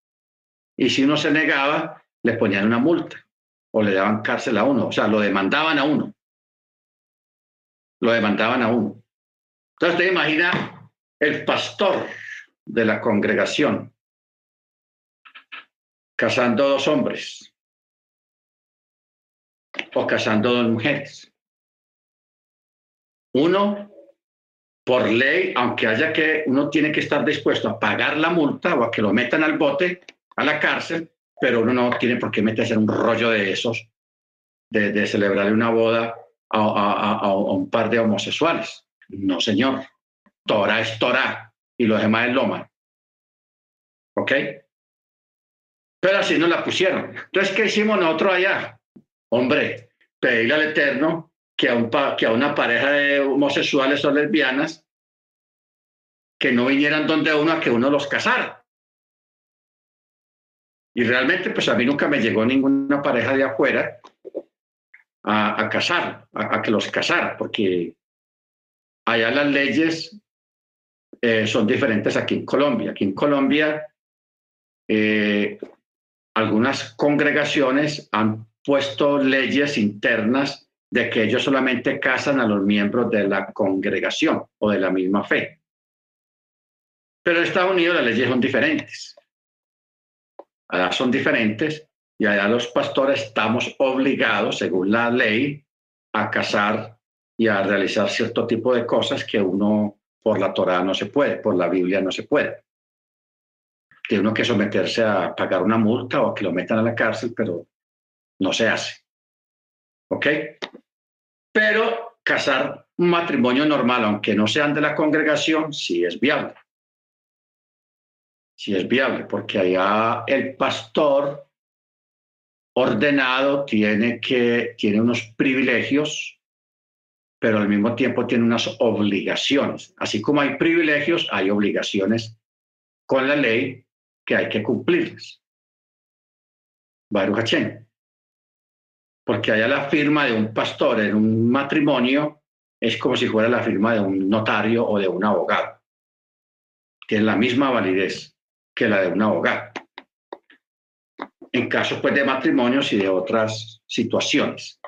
S1: Y si uno se negaba, le ponían una multa o le daban cárcel a uno, o sea, lo demandaban a uno. Lo demandaban a uno. Entonces, te imagina el pastor de la congregación casando dos hombres o casando dos mujeres. Uno, por ley, aunque haya que, uno tiene que estar dispuesto a pagar la multa o a que lo metan al bote, a la cárcel, pero uno no tiene por qué meterse en un rollo de esos, de, de celebrarle una boda a, un par de homosexuales. No, señor. Torah es Torah y lo demás es Loma. ¿Ok? Pero así nos la pusieron. Entonces, ¿qué hicimos nosotros allá? Hombre, pedirle al Eterno que a, un, que a una pareja de homosexuales o lesbianas que no vinieran donde uno a que uno los casara. Y realmente, pues a mí nunca me llegó ninguna pareja de afuera a, casar, a, que los casara, porque allá las leyes eh, son diferentes aquí en Colombia. Aquí en Colombia, eh, algunas congregaciones han puesto leyes internas de que ellos solamente casan a los miembros de la congregación o de la misma fe. Pero en Estados Unidos las leyes son diferentes allá son diferentes y allá los pastores estamos obligados, según la ley, a casar y a realizar cierto tipo de cosas que uno por la Torah no se puede, por la Biblia no se puede. Tiene uno que someterse a pagar una multa o que lo metan a la cárcel, pero no se hace. ¿Ok? Pero casar un matrimonio normal, aunque no sean de la congregación, sí es viable si es viable, porque allá el pastor ordenado tiene, que, tiene unos privilegios, pero al mismo tiempo tiene unas obligaciones. Así como hay privilegios, hay obligaciones con la ley que hay que cumplirlas. Baruch Porque allá la firma de un pastor en un matrimonio es como si fuera la firma de un notario o de un abogado. Tiene la misma validez que la de un abogado. En caso pues, de matrimonios y de otras situaciones.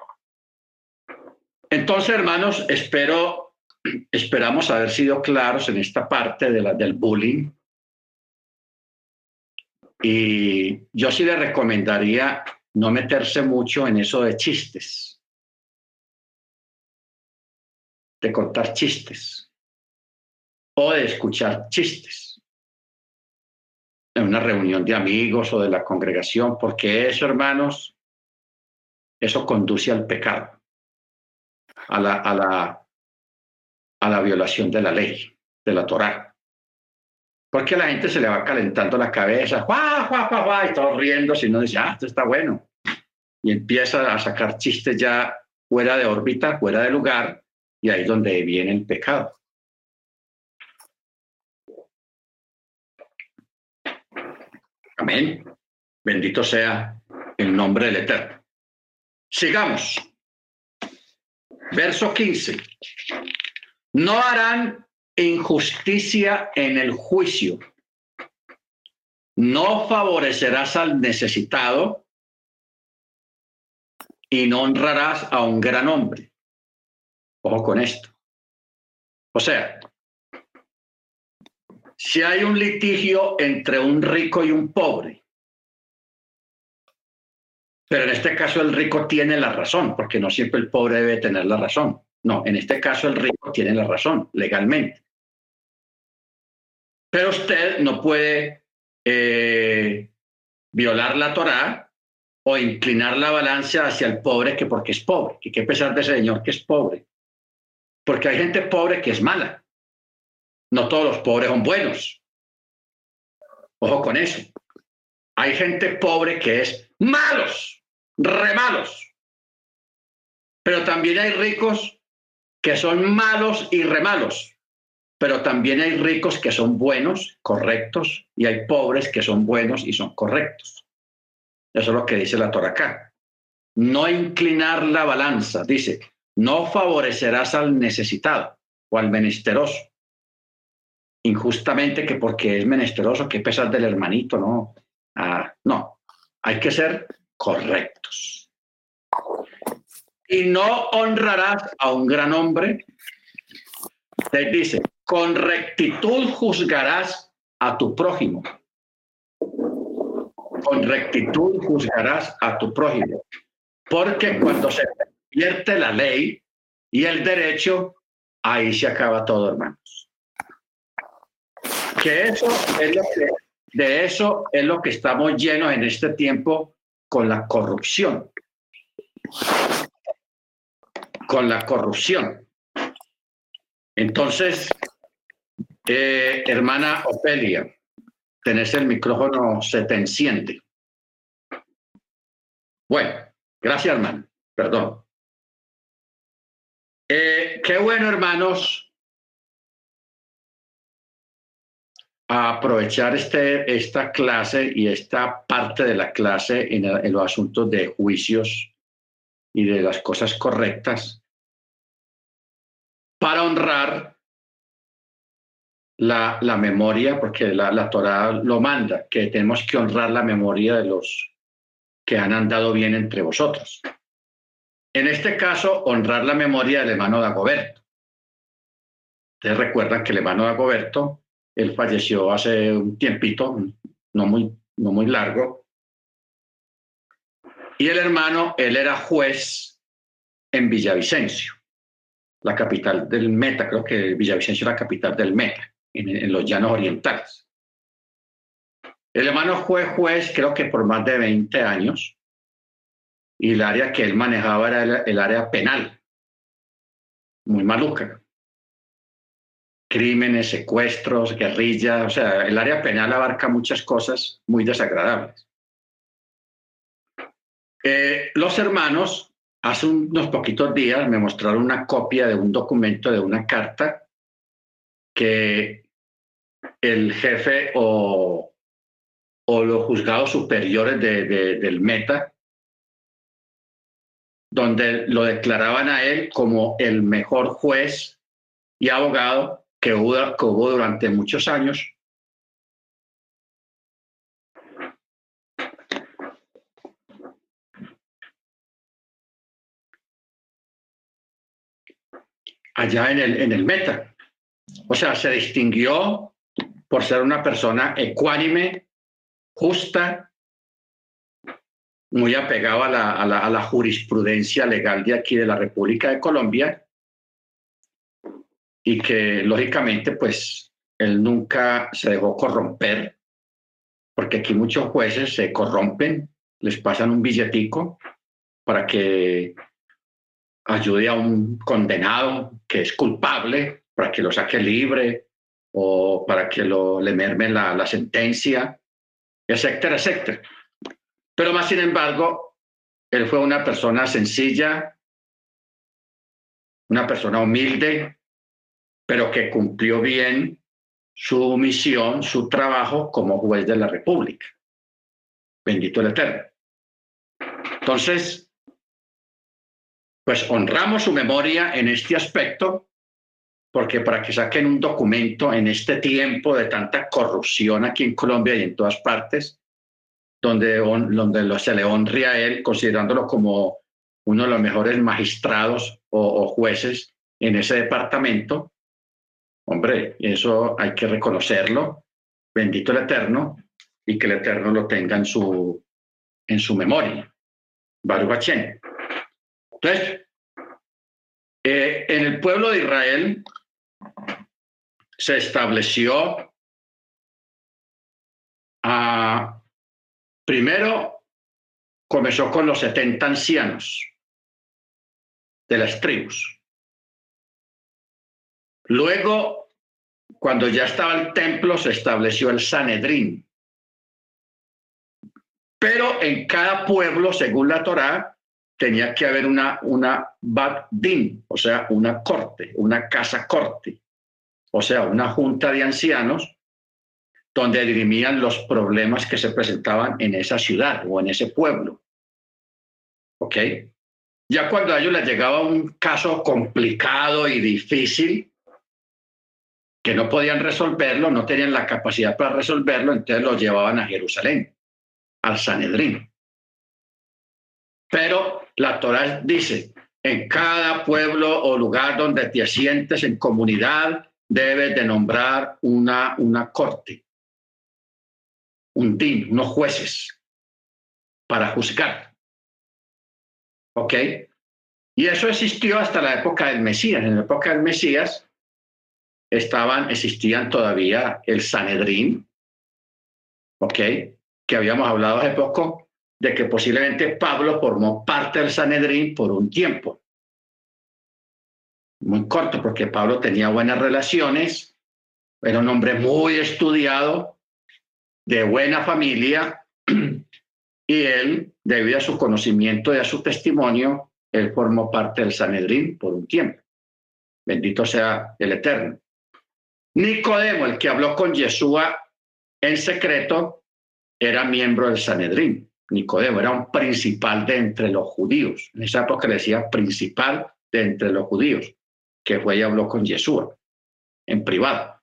S1: Entonces, hermanos, espero, esperamos haber sido claros en esta parte de la, del bullying. Y yo sí le recomendaría no meterse mucho en eso de chistes, de contar chistes. O de escuchar chistes. En una reunión de amigos o de la congregación, porque eso, hermanos, eso conduce al pecado, a la, a la, a la violación de la ley, de la Torá. Porque a la gente se le va calentando la cabeza, y todo riendo, si no dice, ah, esto está bueno. Y empieza a sacar chistes ya fuera de órbita, fuera de lugar, y ahí es donde viene el pecado. Amén. Bendito sea el nombre del Eterno. Sigamos. Verso 15. No harán injusticia en el juicio. No favorecerás al necesitado y no honrarás a un gran hombre. Ojo con esto. O sea, si hay un litigio entre un rico y un pobre, pero en este caso el rico tiene la razón, porque no siempre el pobre debe tener la razón. No, en este caso el rico tiene la razón legalmente. Pero usted no puede eh, violar la Torá o inclinar la balanza hacia el pobre que porque es pobre, que pesar de ese señor que es pobre. Porque hay gente pobre que es mala. No todos los pobres son buenos. Ojo con eso. Hay gente pobre que es malos, re malos. Pero también hay ricos que son malos y re malos pero también hay ricos que son buenos, correctos, y hay pobres que son buenos y son correctos. Eso es lo que dice la Torah acá. No inclinar la balanza, dice, no favorecerás al necesitado o al menesteroso. Injustamente que porque es menesteroso, que pesar del hermanito, no. Ah, no, hay que ser correctos. Y no honrarás a un gran hombre. Te dice, con rectitud juzgarás a tu prójimo. Con rectitud juzgarás a tu prójimo. Porque cuando se convierte la ley y el derecho, ahí se acaba todo, hermanos. Que eso es lo que, de eso es lo que estamos llenos en este tiempo con la corrupción. Con la corrupción. Entonces, eh, hermana Ofelia, tenés el micrófono, se te enciende. Bueno, gracias, hermano. Perdón. Eh, qué bueno, hermanos, aprovechar este, esta clase y esta parte de la clase en, en los asuntos de juicios y de las cosas correctas para honrar la, la memoria, porque la, la Torah lo manda, que tenemos que honrar la memoria de los que han andado bien entre vosotros. En este caso, honrar la memoria del hermano Dagoberto. Ustedes recuerdan que el hermano Dagoberto, él falleció hace un tiempito, no muy, no muy largo. Y el hermano, él era juez en Villavicencio, la capital del Meta, creo que Villavicencio es la capital del Meta en, los llanos orientales. El hermano fue juez creo que por más de 20 años y el área que él manejaba era el, área penal, muy maluca. Crímenes, secuestros, guerrillas, o sea, el área penal abarca muchas cosas muy desagradables. Eh, los hermanos, hace unos poquitos días, me mostraron una copia de un documento, de una carta que el jefe o, o los juzgados superiores del Meta, donde lo declaraban a él como el mejor juez y abogado que hubo, durante muchos años. allá en el, en el meta. O sea, se distinguió por ser una persona ecuánime, justa, muy apegado a la, a la jurisprudencia legal de aquí de la República de Colombia y que lógicamente pues él nunca se dejó corromper, porque aquí muchos jueces se corrompen, les pasan un billetico para que ayude a un condenado que es culpable, para que lo saque libre o para que lo, le merme la, la sentencia, etcétera, etcétera. Pero más sin embargo, él fue una persona sencilla, una persona humilde, pero que cumplió bien su misión, su trabajo como juez de la República. Bendito el Eterno. Entonces, pues honramos su memoria en este aspecto, porque para que saquen un documento en este tiempo de tanta corrupción aquí en Colombia y en todas partes, donde, donde se le honre él, considerándolo como uno de los mejores magistrados o jueces en ese departamento, Hombre, eso hay que reconocerlo. Bendito el Eterno y que el Eterno lo tenga en su, en su memoria. Baruch Entonces, eh, en el pueblo de Israel se estableció a, primero comenzó con los 70 ancianos de las tribus. Luego, cuando ya estaba el templo, se estableció el Sanedrín. Pero en cada pueblo, según la Torá, tenía que haber una, una Din, o sea, una corte, una casa corte, o sea, una junta de ancianos donde dirimían los problemas que se presentaban en esa ciudad o en ese pueblo. ¿Ok? Ya cuando a ellos les llegaba un caso complicado y difícil, que no podían resolverlo, no tenían la capacidad para resolverlo, entonces lo llevaban a Jerusalén, al Sanedrín. Pero la Torah dice, en cada pueblo o lugar donde te asientes en comunidad, debes de nombrar una, una corte, un din, unos jueces para juzgar. ¿Ok? Y eso existió hasta la época del Mesías. En la época del Mesías, estaban, existían todavía el Sanedrín, ¿ok? Que habíamos hablado hace poco de que posiblemente Pablo formó parte del Sanedrín por un tiempo. Muy corto, porque Pablo tenía buenas relaciones, era un hombre muy estudiado, de buena familia, y él, debido a su conocimiento y a su testimonio, él formó parte del Sanedrín por un tiempo. Bendito sea el Eterno. Nicodemo, el que habló con Yeshua en secreto, era miembro del Sanedrín. Nicodemo era un principal de entre los judíos. En esa época le decía principal de entre los judíos, que fue y habló con Yeshua en privado.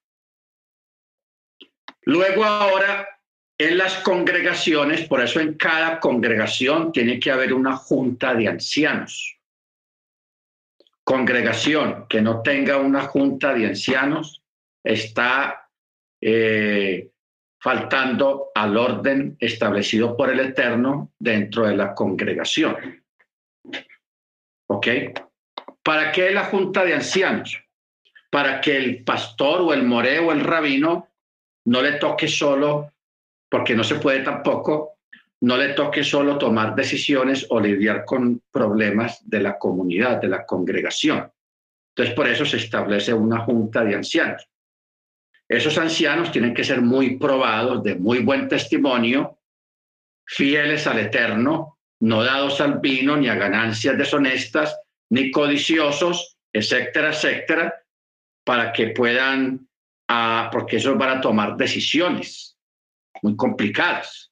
S1: Luego ahora en las congregaciones, por eso en cada congregación tiene que haber una junta de ancianos. Congregación que no tenga una junta de ancianos está eh, faltando al orden establecido por el Eterno dentro de la congregación. ¿Ok? ¿Para qué la junta de ancianos? Para que el pastor o el more o el rabino no le toque solo, porque no se puede tampoco, no le toque solo tomar decisiones o lidiar con problemas de la comunidad, de la congregación. Entonces, por eso se establece una junta de ancianos. Esos ancianos tienen que ser muy probados, de muy buen testimonio, fieles al Eterno, no dados al vino ni a ganancias deshonestas, ni codiciosos, etcétera, etcétera, para que puedan, ah, porque esos van a tomar decisiones muy complicadas.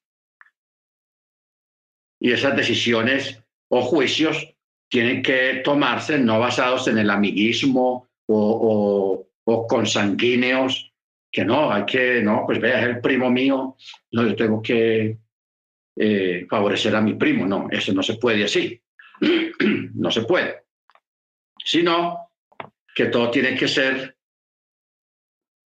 S1: Y esas decisiones o juicios tienen que tomarse no basados en el amiguismo o, o, o consanguíneos que no, hay que, no, pues vea, es el primo mío, no, yo tengo que eh, favorecer a mi primo, no, eso no se puede así, no se puede, sino que todo tiene que ser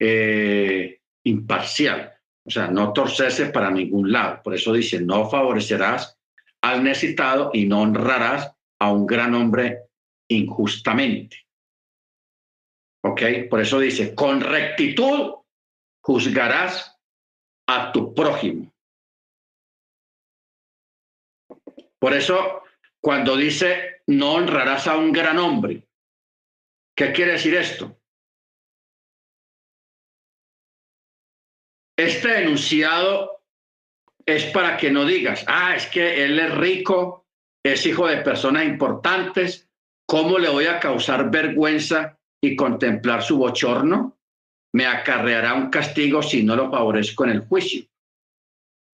S1: eh, imparcial. O sea, no torcerse para ningún lado. Por eso dice, no favorecerás al necesitado y no honrarás a un gran hombre injustamente. ¿Ok? Por eso dice, con rectitud juzgarás a tu prójimo. Por eso, cuando dice, no honrarás a un gran hombre, ¿qué quiere decir esto? Este enunciado es para que no digas, ah, es que él es rico, es hijo de personas importantes, ¿cómo le voy a causar vergüenza y contemplar su bochorno? Me acarreará un castigo si no lo favorezco en el juicio.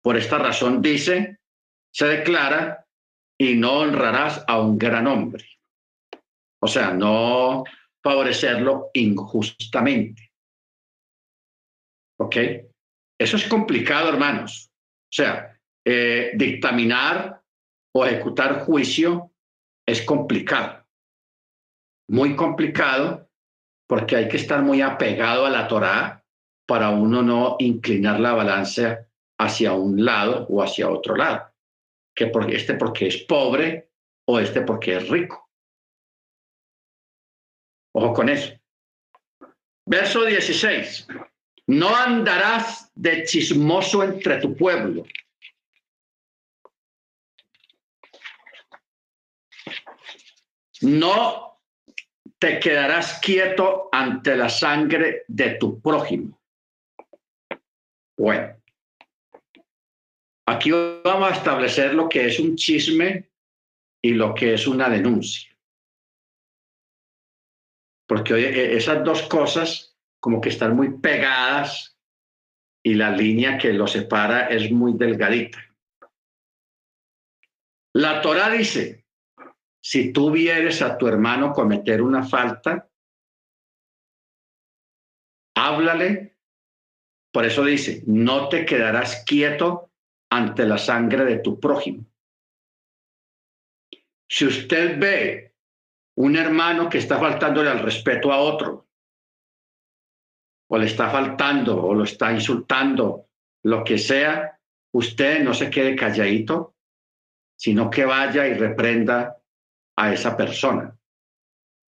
S1: Por esta razón dice, se declara, y no honrarás a un gran hombre. O sea, no favorecerlo injustamente. ¿Ok? Eso es complicado, hermanos. O sea, eh, dictaminar o ejecutar juicio es complicado. Muy complicado porque hay que estar muy apegado a la Torá para uno no inclinar la balanza hacia un lado o hacia otro lado. Que porque este porque es pobre o este porque es rico. Ojo con eso. Verso 16. No andarás de chismoso entre tu pueblo. No te quedarás quieto ante la sangre de tu prójimo. Bueno, aquí vamos a establecer lo que es un chisme y lo que es una denuncia. Porque e, esas dos cosas como que están muy pegadas y la línea que los separa es muy delgadita. La Torah dice, si tú vieres a tu hermano cometer una falta, háblale. Por eso dice, no te quedarás quieto ante la sangre de tu prójimo. Si usted ve un hermano que está faltándole al respeto a otro, o le está faltando o lo está insultando, lo que sea, usted no se quede calladito, sino que vaya y reprenda a esa persona.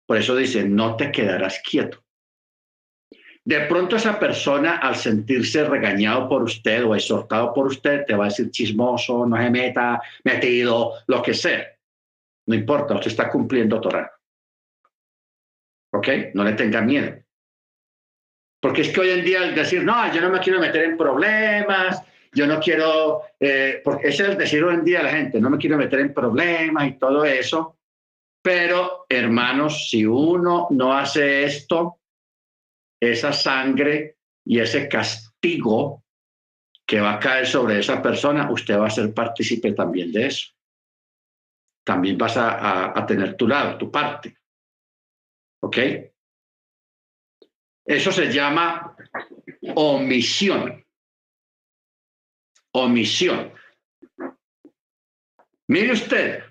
S1: Por eso dice, no te quedarás quieto. De pronto esa persona, al sentirse regañado por usted o exhortado por usted, te va a decir chismoso, no se meta, metido, lo que sea. No importa, usted está cumpliendo Torah. ¿Ok? No le tenga miedo. Porque es que hoy en día el decir, no, yo no me quiero meter en problemas, yo no quiero, eh, porque ese es el decir hoy en día la gente, no me quiero meter en problemas y todo eso. Pero, hermanos, si uno no hace esto, esa sangre y ese castigo que va a caer sobre esa persona, usted va a ser partícipe también de eso. También vas a, a tener tu lado, tu parte. ¿Ok? Eso se llama omisión. Omisión. Mire usted,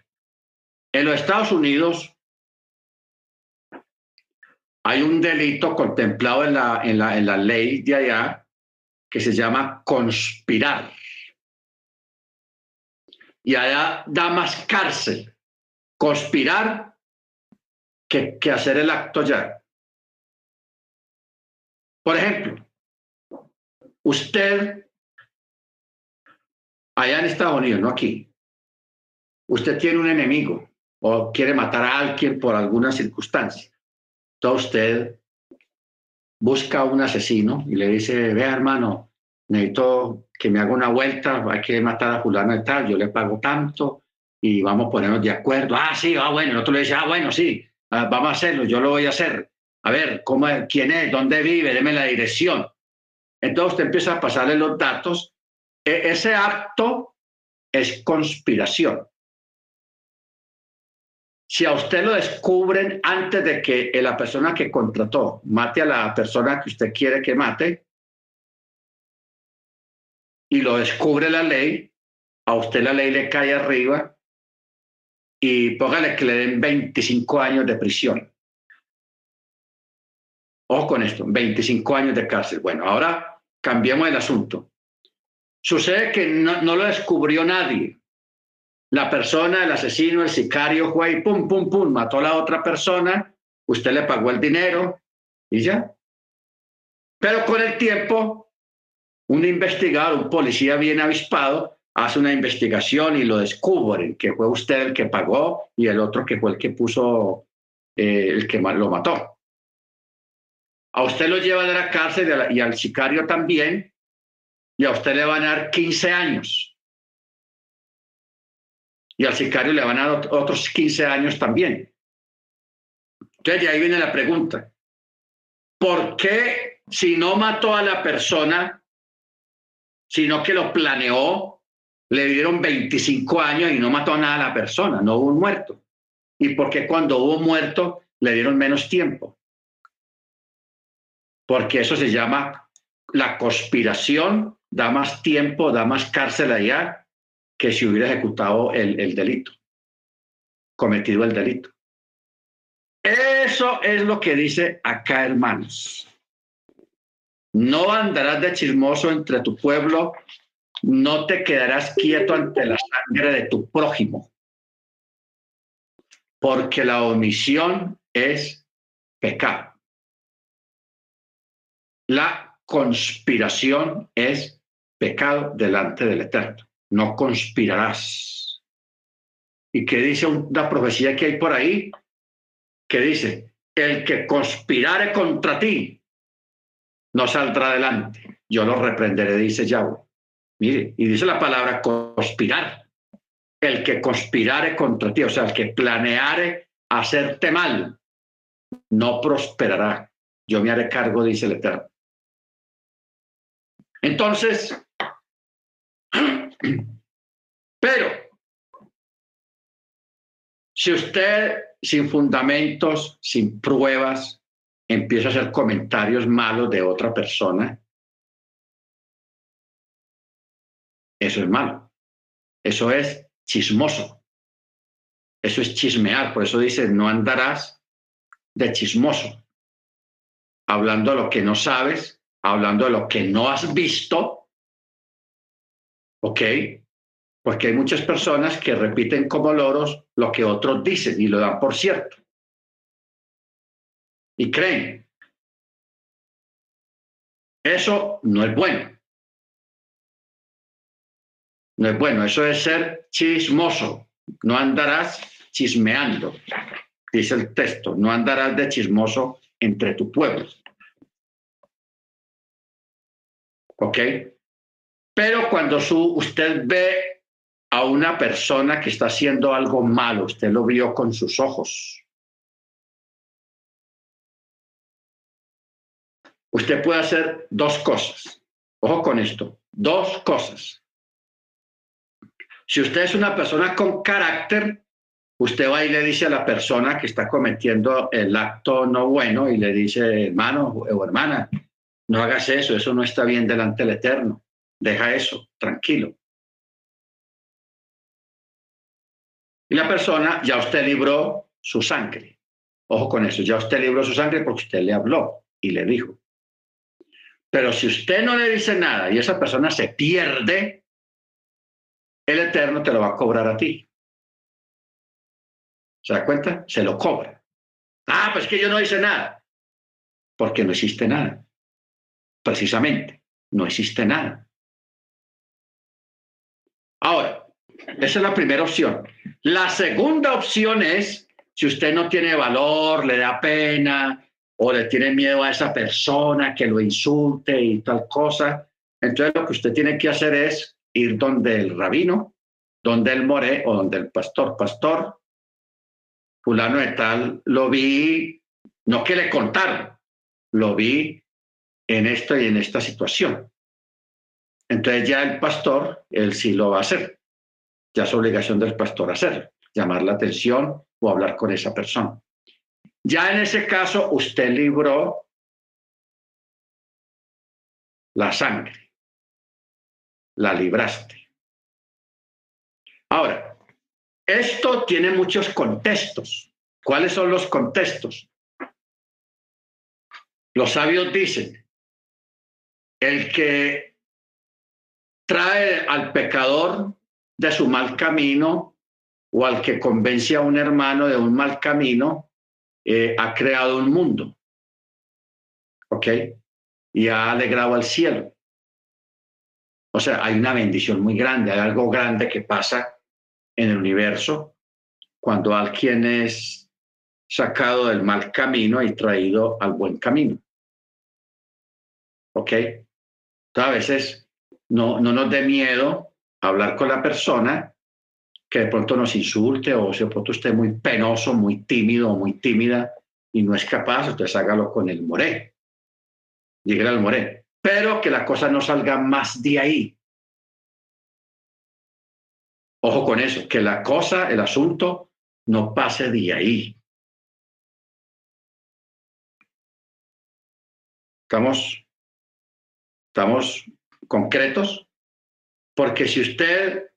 S1: en los Estados Unidos hay un delito contemplado en la, en la, en la ley de allá que se llama conspirar. Y allá da más cárcel conspirar que, que hacer el acto ya. Por ejemplo, usted, allá en Estados Unidos, no aquí, usted tiene un enemigo o quiere matar a alguien por alguna circunstancia. Entonces usted busca a un asesino y le dice, vea hermano, necesito que me haga una vuelta, hay que matar a fulano y tal, yo le pago tanto y vamos a ponernos de acuerdo. Ah, sí, ah, bueno, el otro le dice, ah, bueno, sí, ah, vamos a hacerlo, yo lo voy a hacer a ver, ¿cómo ¿quién es? ¿Dónde vive? Deme la dirección. Entonces usted empieza a pasarle los datos. E, ese acto es conspiración. Si a usted lo descubren antes de que la persona que contrató mate a la persona que usted quiere que mate, y lo descubre la ley, a usted la ley le cae arriba y póngale que le den 25 años de prisión. Ojo con esto, 25 años de cárcel. Bueno, ahora cambiamos el asunto. sucede que no, lo descubrió nadie. La persona, el asesino, el sicario fue y pum, pum, pum, mató a la otra persona, usted le pagó el dinero y ya. Pero con el tiempo, un investigador, un policía bien avispado, hace una investigación y lo descubren, que fue usted el que pagó y el otro que fue el que puso, eh, el que lo mató. A usted lo llevan a la cárcel y al sicario también, y a usted le van a dar 15 años. Y al sicario le van a dar otros 15 años también. Entonces, de ahí viene la pregunta. ¿Por qué si no mató a la persona, sino que lo planeó, le dieron 25 años y no mató a nada a la persona, no hubo un muerto? ¿Y por qué cuando hubo muerto le dieron menos tiempo? porque eso se llama la conspiración, da más tiempo, da más cárcel allá que si hubiera ejecutado el, el delito, cometido el delito. Eso es lo que dice acá, hermanos. No andarás de chismoso entre tu pueblo, no te quedarás quieto ante la sangre de tu prójimo, porque la omisión es pecado. La conspiración es pecado delante del Eterno. No conspirarás. ¿Y qué dice una profecía que hay por ahí? Que dice, el que conspirare contra ti no saldrá adelante. Yo lo reprenderé, dice Yahweh. Mire, y dice la palabra conspirar. El que conspirare contra ti, o sea, el que planeare hacerte mal, no prosperará. Yo me haré cargo, dice el Eterno. Entonces, pero si usted sin fundamentos, sin pruebas, empieza a hacer comentarios malos de otra persona, eso es malo. Eso es chismoso. Eso es chismear. Por eso dice, no andarás de chismoso, hablando de lo que no sabes hablando de lo que no has visto, ¿ok? Porque hay muchas personas que repiten como loros lo que otros dicen y lo dan por cierto. Y creen. Eso no es bueno. No es bueno, eso es ser chismoso. No andarás chismeando, dice el texto, no andarás de chismoso entre tu pueblo. ¿ok? Pero cuando su, usted ve a una persona que está haciendo algo malo, usted lo vio con sus ojos. Usted puede hacer dos cosas. Ojo con esto, dos cosas. Si usted es una persona con carácter, usted va y le dice a la persona que está cometiendo el acto no bueno y le dice, hermano o hermana, no hagas eso, eso no está bien delante del Eterno. Deja eso, tranquilo. Y la persona, ya usted libró su sangre. Ojo con eso, ya usted libró su sangre porque usted le habló y le dijo. Pero si usted no le dice nada y esa persona se pierde, el Eterno te lo va a cobrar a ti. ¿Se da cuenta? Se lo cobra. Ah, pues que yo no hice nada. Porque no existe nada. Precisamente, no existe nada. Ahora, esa es la primera opción. La segunda opción es, si usted no tiene valor, le da pena o le tiene miedo a esa persona que lo insulte y tal cosa, entonces lo que usted tiene que hacer es ir donde el rabino, donde el more o donde el pastor, pastor, fulano de tal, lo vi, no que le contaron, lo vi en esto y en esta situación. Entonces ya el pastor, él sí lo va a hacer. Ya es obligación del pastor hacerlo, llamar la atención o hablar con esa persona. Ya en ese caso, usted libró la sangre, la libraste. Ahora, esto tiene muchos contextos. ¿Cuáles son los contextos? Los sabios dicen, el que trae al pecador de su mal camino o al que convence a un hermano de un mal camino, eh, ha creado un mundo. ¿Ok? Y ha alegrado al cielo. O sea, hay una bendición muy grande, hay algo grande que pasa en el universo cuando alguien es sacado del mal camino y traído al buen camino. ¿Ok? Entonces, a veces no, no nos dé miedo hablar con la persona que de pronto nos insulte o si de pronto esté muy penoso, muy tímido o muy tímida y no es capaz, entonces hágalo con el moré. Dígale al moré. Pero que la cosa no salga más de ahí. Ojo con eso, que la cosa, el asunto, no pase de ahí. Estamos, estamos concretos, porque si usted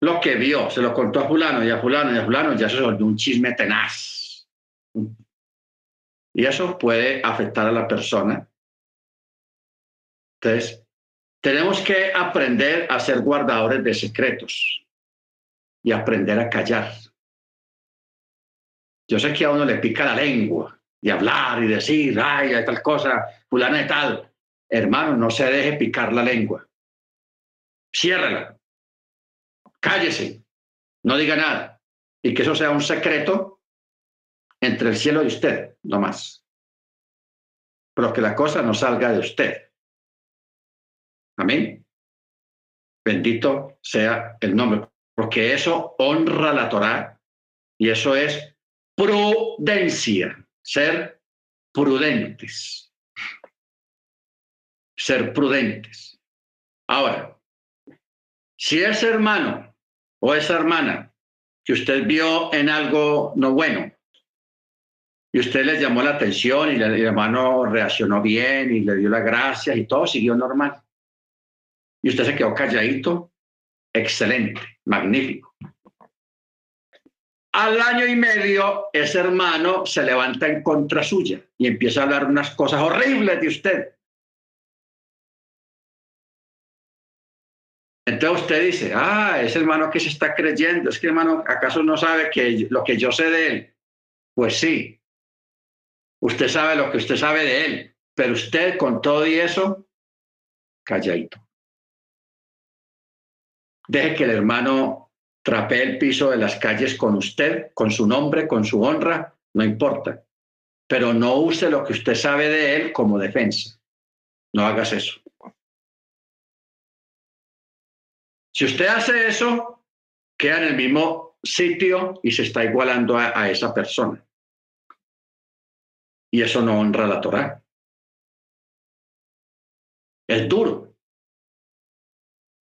S1: lo que vio se lo contó a fulano y a fulano y a fulano, ya se volvió un chisme tenaz. Y eso puede afectar a la persona. Entonces, tenemos que aprender a ser guardadores de secretos y aprender a callar. Yo sé que a uno le pica la lengua y hablar y decir, ay, hay tal cosa, fulana de tal. Hermano, no se deje picar la lengua. Ciérrala. Cállese. No diga nada. Y que eso sea un secreto entre el cielo y usted, no más. Pero que la cosa no salga de usted. Amén. Bendito sea el nombre, porque eso honra la Torá y eso es prudencia ser prudentes. Ser prudentes. Ahora, si ese hermano o esa hermana que usted vio en algo no bueno y usted le llamó la atención y el hermano reaccionó bien y le dio las gracias y todo siguió normal y usted se quedó calladito, excelente, magnífico. Al año y medio, ese hermano se levanta en contra suya y empieza a hablar unas cosas horribles de usted. Entonces usted dice, ah, ese hermano que se está creyendo, es que hermano, ¿acaso no sabe que lo que yo sé de él? Pues sí, usted sabe lo que usted sabe de él, pero usted con todo y eso, calladito. Deje que el hermano trapee el piso de las calles con usted, con su nombre, con su honra, no importa. Pero no use lo que usted sabe de él como defensa. No hagas eso. Si usted hace eso, queda en el mismo sitio y se está igualando a, esa persona. Y eso no honra la Torah. Es duro.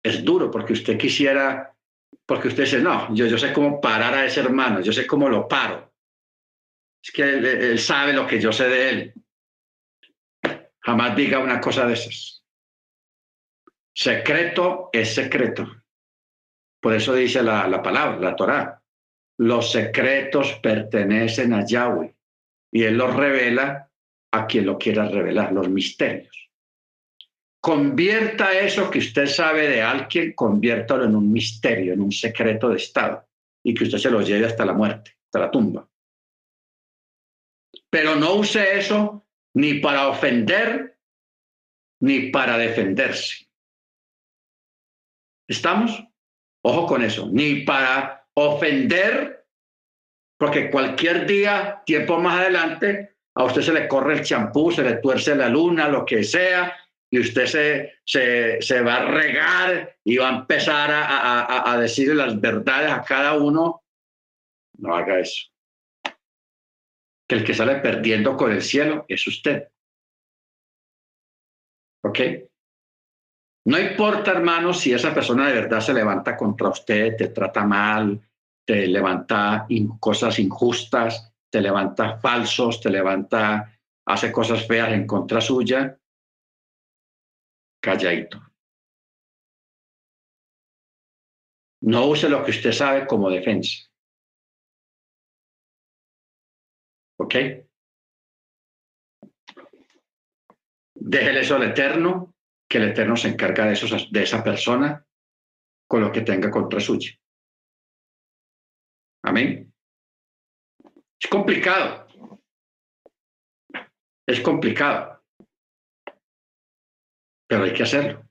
S1: Es duro porque usted quisiera porque usted dice, no, yo, yo sé cómo parar a ese hermano, yo sé cómo lo paro. Es que él, sabe lo que yo sé de él. Jamás diga una cosa de esas. Secreto es secreto. Por eso dice la, la palabra, la Torá. Los secretos pertenecen a Yahweh y Él los revela a quien lo quiera revelar, los misterios. Convierta eso que usted sabe de alguien, conviértalo en un misterio, en un secreto de Estado, y que usted se lo lleve hasta la muerte, hasta la tumba. Pero no use eso ni para ofender, ni para defenderse. ¿Estamos? Ojo con eso, ni para ofender, porque cualquier día, tiempo más adelante, a usted se le corre el champú, se le tuerce la luna, lo que sea, y usted se, se, se, va a regar y va a empezar a, a, a decirle las verdades a cada uno, no haga eso. Que el que sale perdiendo con el cielo es usted. ¿Ok? No importa, hermano, si esa persona de verdad se levanta contra usted, te trata mal, te levanta cosas injustas, te levanta falsos, te levanta, hace cosas feas en contra suya calladito. No use lo que usted sabe como defensa. ¿Ok? Déjele eso al Eterno, que el Eterno se encarga de, eso, de esa persona con lo que tenga contra suya. Amén. Es complicado. Es complicado. Pero hay que hacerlo.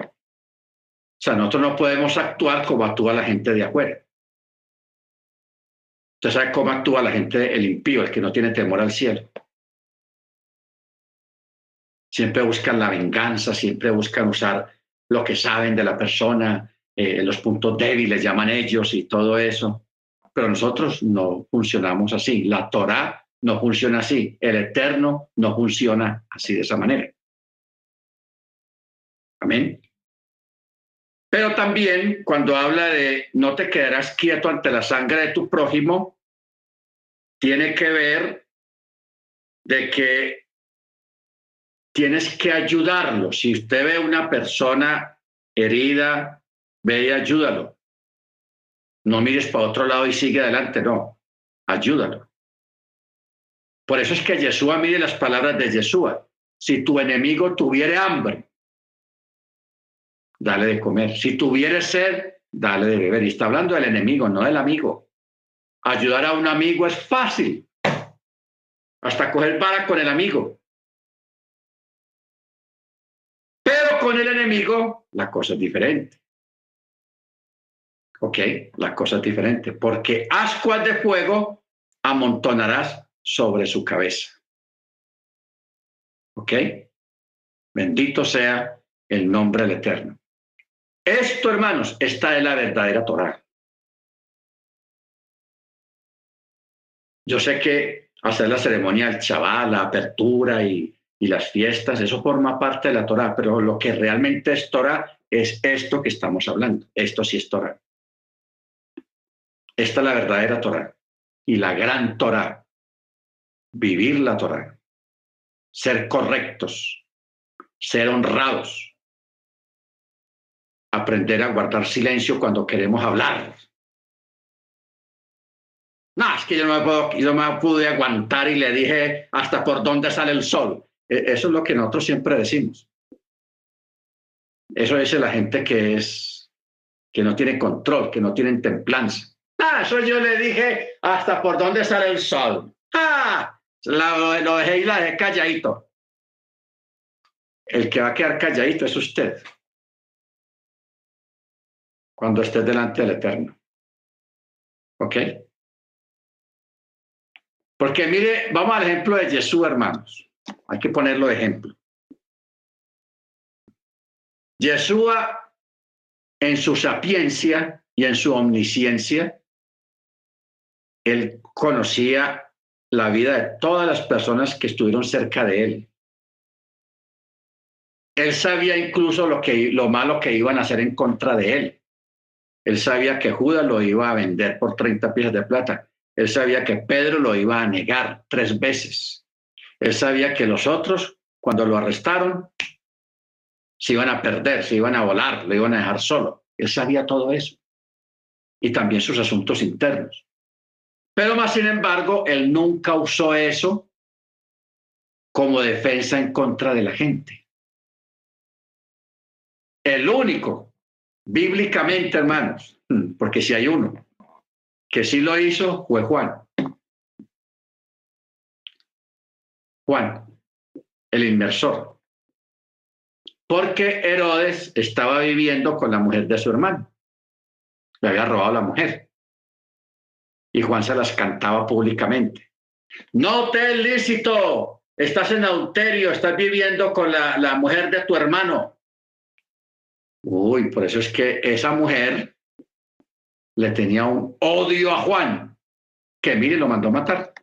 S1: O sea, nosotros no podemos actuar como actúa la gente de afuera. Usted sabe cómo actúa la gente, el impío, el que no tiene temor al cielo. Siempre buscan la venganza, siempre buscan usar lo que saben de la persona, eh, los puntos débiles llaman ellos y todo eso. Pero nosotros no funcionamos así. La Torah no funciona así. El Eterno no funciona así de esa manera. Amén. Pero también cuando habla de no te quedarás quieto ante la sangre de tu prójimo, tiene que ver de que tienes que ayudarlo. Si usted ve una persona herida, ve y ayúdalo. No mires para otro lado y sigue adelante, no, ayúdalo. Por eso es que Yeshua mide las palabras de Yeshua. Si tu enemigo tuviere hambre, dale de comer. Si tuviere sed, dale de beber. Y está hablando del enemigo, no del amigo. Ayudar a un amigo es fácil. Hasta coger vara con el amigo. Con el enemigo, la cosa es diferente. ¿Ok? La cosa es diferente. Porque ascuas de fuego amontonarás sobre su cabeza. ¿Ok? Bendito sea el nombre del Eterno. Esto, hermanos, esta es la verdadera Torah. Yo sé que hacer la ceremonia del chaval, la apertura y, y las fiestas, eso forma parte de la Torah, pero lo que realmente es Torah es esto que estamos hablando. Esto sí es Torah. Esta es la verdadera Torah y la gran Torah. Vivir la Torah. Ser correctos. Ser honrados aprender a guardar silencio cuando queremos hablar. No, es que yo no me, puedo, yo me pude aguantar y le dije hasta por dónde sale el sol. E, eso es lo que nosotros siempre decimos. Eso dice la gente que es que no tiene control, que no tienen templanza. Ah, eso yo le dije hasta por dónde sale el sol. Ah, lo dejé y la dejé calladito. El que va a quedar calladito es usted cuando estés delante del Eterno. ¿Ok? Porque mire, vamos al ejemplo de Jesús, hermanos. Hay que ponerlo de ejemplo. Yeshua, en su sapiencia y en su omnisciencia, él conocía la vida de todas las personas que estuvieron cerca de él. Él sabía incluso lo, que, lo malo que iban a hacer en contra de él. Él sabía que Judas lo iba a vender por 30 piezas de plata. Él sabía que Pedro lo iba a negar tres veces. Él sabía que los otros, cuando lo arrestaron, se iban a perder, se iban a volar, lo iban a dejar solo. Él sabía todo eso. Y también sus asuntos internos. Pero más sin embargo, él nunca usó eso como defensa en contra de la gente. El único Bíblicamente, hermanos, porque si hay uno que sí lo hizo, fue Juan. Juan, el inversor. Porque Herodes estaba viviendo con la mujer de su hermano. Le había robado la mujer. Y Juan se las cantaba públicamente. No te es lícito. Estás en adulterio, estás viviendo con la, la mujer de tu hermano. Uy, por eso es que esa mujer le tenía un odio a Juan, que mire, lo mandó a matar.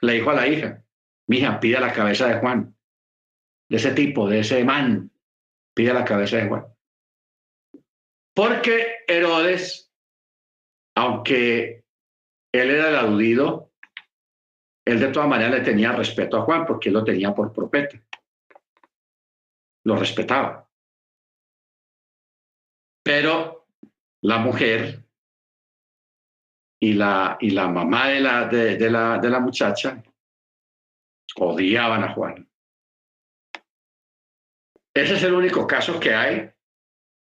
S1: Le dijo a la hija, mija, pida la cabeza de Juan, de ese tipo, de ese man, pida la cabeza de Juan. Porque Herodes, aunque él era el aludido, él de todas maneras le tenía respeto a Juan porque él lo tenía por profeta. Lo respetaba. Pero la mujer y la, y la mamá de la, de, la, de la muchacha odiaban a Juan. Ese es el único caso que hay.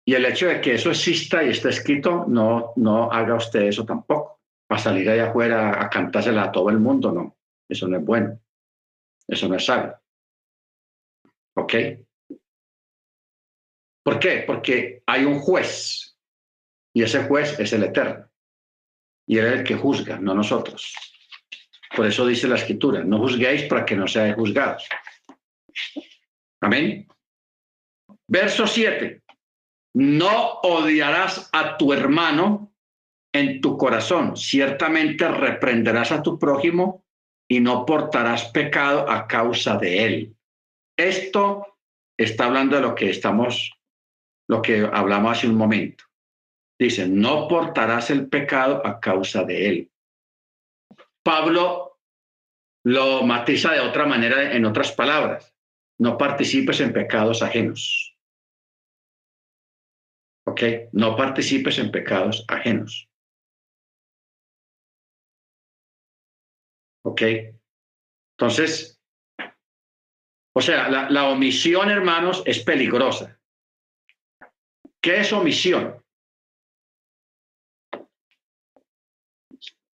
S1: Y el hecho de que eso exista y esté escrito, no, no haga usted eso tampoco. Para salir allá afuera a cantársela a todo el mundo, no. Eso no es bueno. Eso no es sabio. ¿Ok? ¿Por qué? Porque hay un juez y ese juez es el eterno. Y él es el que juzga, no nosotros. Por eso dice la escritura, no juzguéis para que no seáis juzgados. Amén. Verso 7. No odiarás a tu hermano en tu corazón. Ciertamente reprenderás a tu prójimo y no portarás pecado a causa de él. Esto está hablando de lo que estamos, lo que hablamos hace un momento. Dice, no portarás el pecado a causa de él. Pablo lo matiza de otra manera en otras palabras. No participes en pecados ajenos. ¿Ok? No participes en pecados ajenos. ¿Ok? Entonces, o sea, la, omisión, hermanos, es peligrosa. ¿Qué es omisión?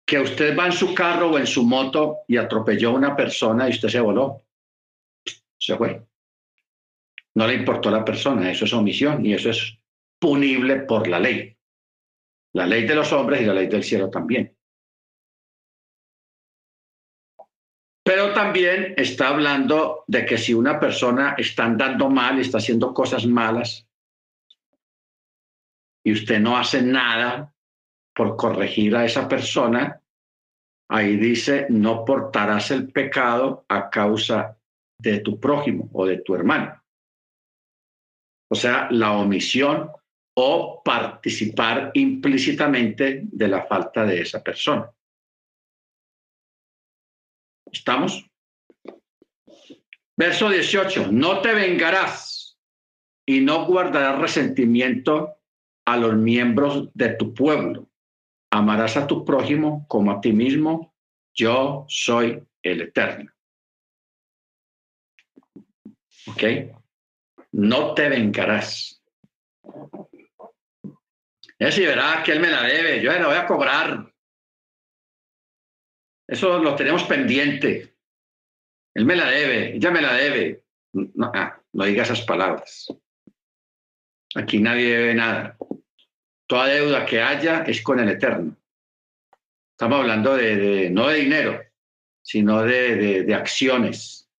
S1: Que usted va en su carro o en su moto y atropelló a una persona y usted se voló. Se fue. No le importó a la persona, eso es omisión y eso es punible por la ley. La ley de los hombres y la ley del cielo también. Pero también está hablando de que si una persona está andando mal está haciendo cosas malas y usted no hace nada por corregir a esa persona, ahí dice, no portarás el pecado a causa de tu prójimo o de tu hermano. O sea, la omisión o participar implícitamente de la falta de esa persona. ¿Estamos? Verso 18, no te vengarás y no guardarás resentimiento a los miembros de tu pueblo amarás a tu prójimo como a ti mismo, yo soy el eterno. ¿Ok? No te vengarás. Es si verá que él me la debe, yo la voy a cobrar. Eso lo tenemos pendiente. Él me la debe, ella me la debe. No, ah, no diga esas palabras. Aquí nadie debe nada. Toda deuda que haya es con el Eterno. Estamos hablando de, no de dinero, sino de, de, acciones,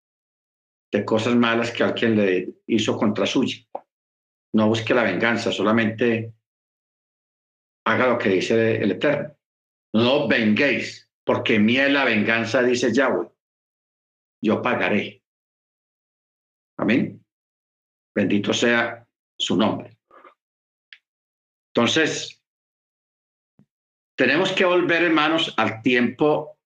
S1: de cosas malas que alguien le hizo contra suya. No busque la venganza, solamente haga lo que dice el Eterno. No venguéis, porque mía es la venganza, dice Yahweh. Yo pagaré. Amén. Bendito sea su nombre. Entonces, tenemos que volver, hermanos, al tiempo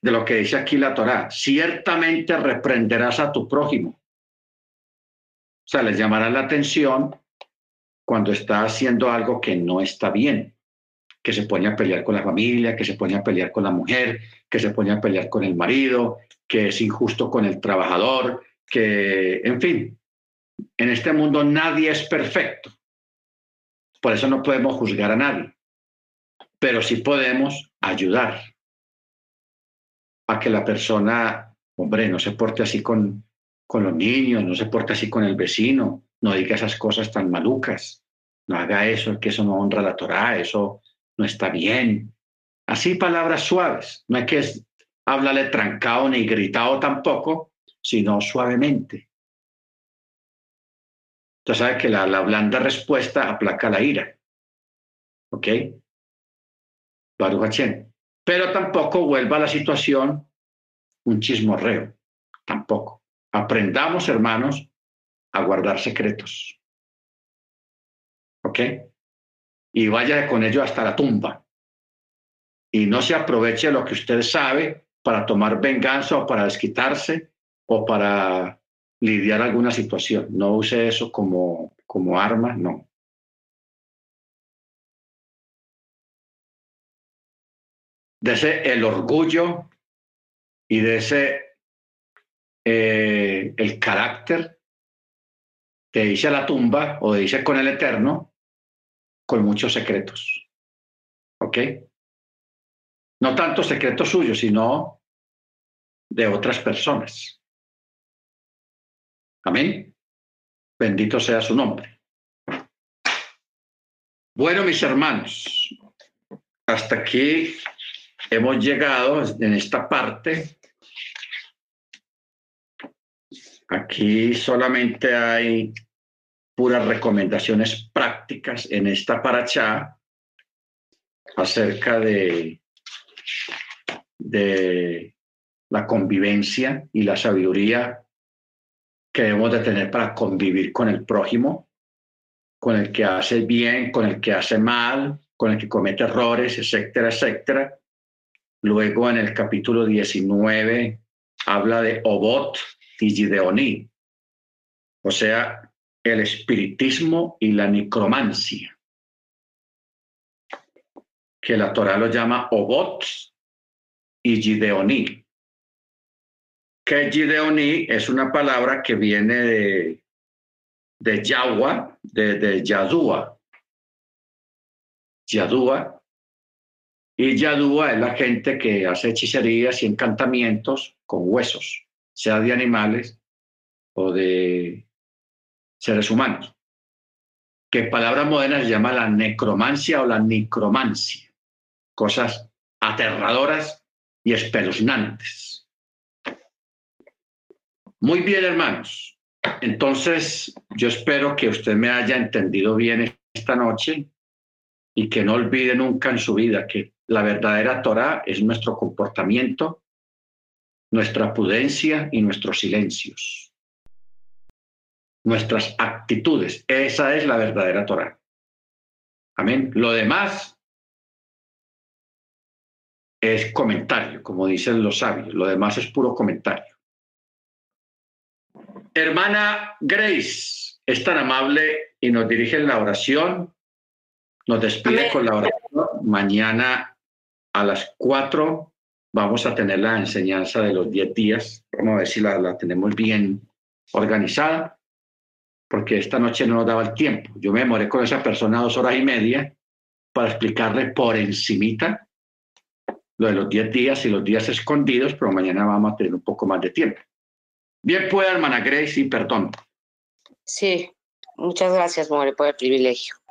S1: de lo que dice aquí la Torá. Ciertamente reprenderás a tu prójimo. O sea, les llamará la atención cuando está haciendo algo que no está bien, que se pone a pelear con la familia, que se pone a pelear con la mujer, que se pone a pelear con el marido, que es injusto con el trabajador, que, en fin, en este mundo nadie es perfecto. Por eso no podemos juzgar a nadie, pero sí podemos ayudar a que la persona, hombre, no se porte así con, con los niños, no se porte así con el vecino, no diga esas cosas tan malucas, no haga eso, que eso no honra la Torá, eso no está bien. Así palabras suaves, no hay que hablarle trancado ni gritado tampoco, sino suavemente. Usted sabe que la, blanda respuesta aplaca la ira. ¿Ok? Pero tampoco vuelva a la situación un chismorreo. Tampoco. Aprendamos, hermanos, a guardar secretos. ¿Ok? Y vaya con ello hasta la tumba. Y no se aproveche lo que usted sabe para tomar venganza o para desquitarse o para lidiar alguna situación. No use eso como, como arma, no. De ese el orgullo y de ese eh, el carácter te dice a la tumba o dice con el Eterno, con muchos secretos. ¿Ok? No tanto secretos suyos, sino de otras personas. Amén. Bendito sea su nombre. Bueno, mis hermanos, hasta aquí hemos llegado en esta parte. Aquí solamente hay puras recomendaciones prácticas en esta paracha acerca de, de la convivencia y la sabiduría que debemos de tener para convivir con el prójimo, con el que hace bien, con el que hace mal, con el que comete errores, etcétera, etcétera. Luego en el capítulo 19 habla de Obot y Gideoní, o sea, el espiritismo y la necromancia, que la Torah lo llama Obot y Gideoní. Que es una palabra que viene de, de Yahua, de, de Yadúa. Yadúa. Y Yadúa es la gente que hace hechicerías y encantamientos con huesos, sea de animales o de seres humanos, que en palabras modernas se llama la necromancia o la necromancia, cosas aterradoras y espeluznantes. Muy bien, hermanos. Entonces, yo espero que usted me haya entendido bien esta noche y que no olvide nunca en su vida que la verdadera Torah es nuestro comportamiento, nuestra prudencia y nuestros silencios nuestras actitudes. Esa es la verdadera Torah. Amén. Lo demás es comentario, como dicen los sabios. Lo demás es puro comentario. Hermana Grace, es tan amable y nos dirige en la oración. Nos despide con la oración. Mañana a las cuatro vamos a tener la enseñanza de los diez días. Vamos a ver si la, la tenemos bien organizada porque esta noche no nos daba el tiempo. Yo me demoré con esa persona dos horas y media para explicarle por encimita lo de los 10 días y los días escondidos, pero mañana vamos a tener un poco más de tiempo. Bien pueda, hermana Grace, y perdón.
S2: Sí, muchas gracias, More, por el privilegio.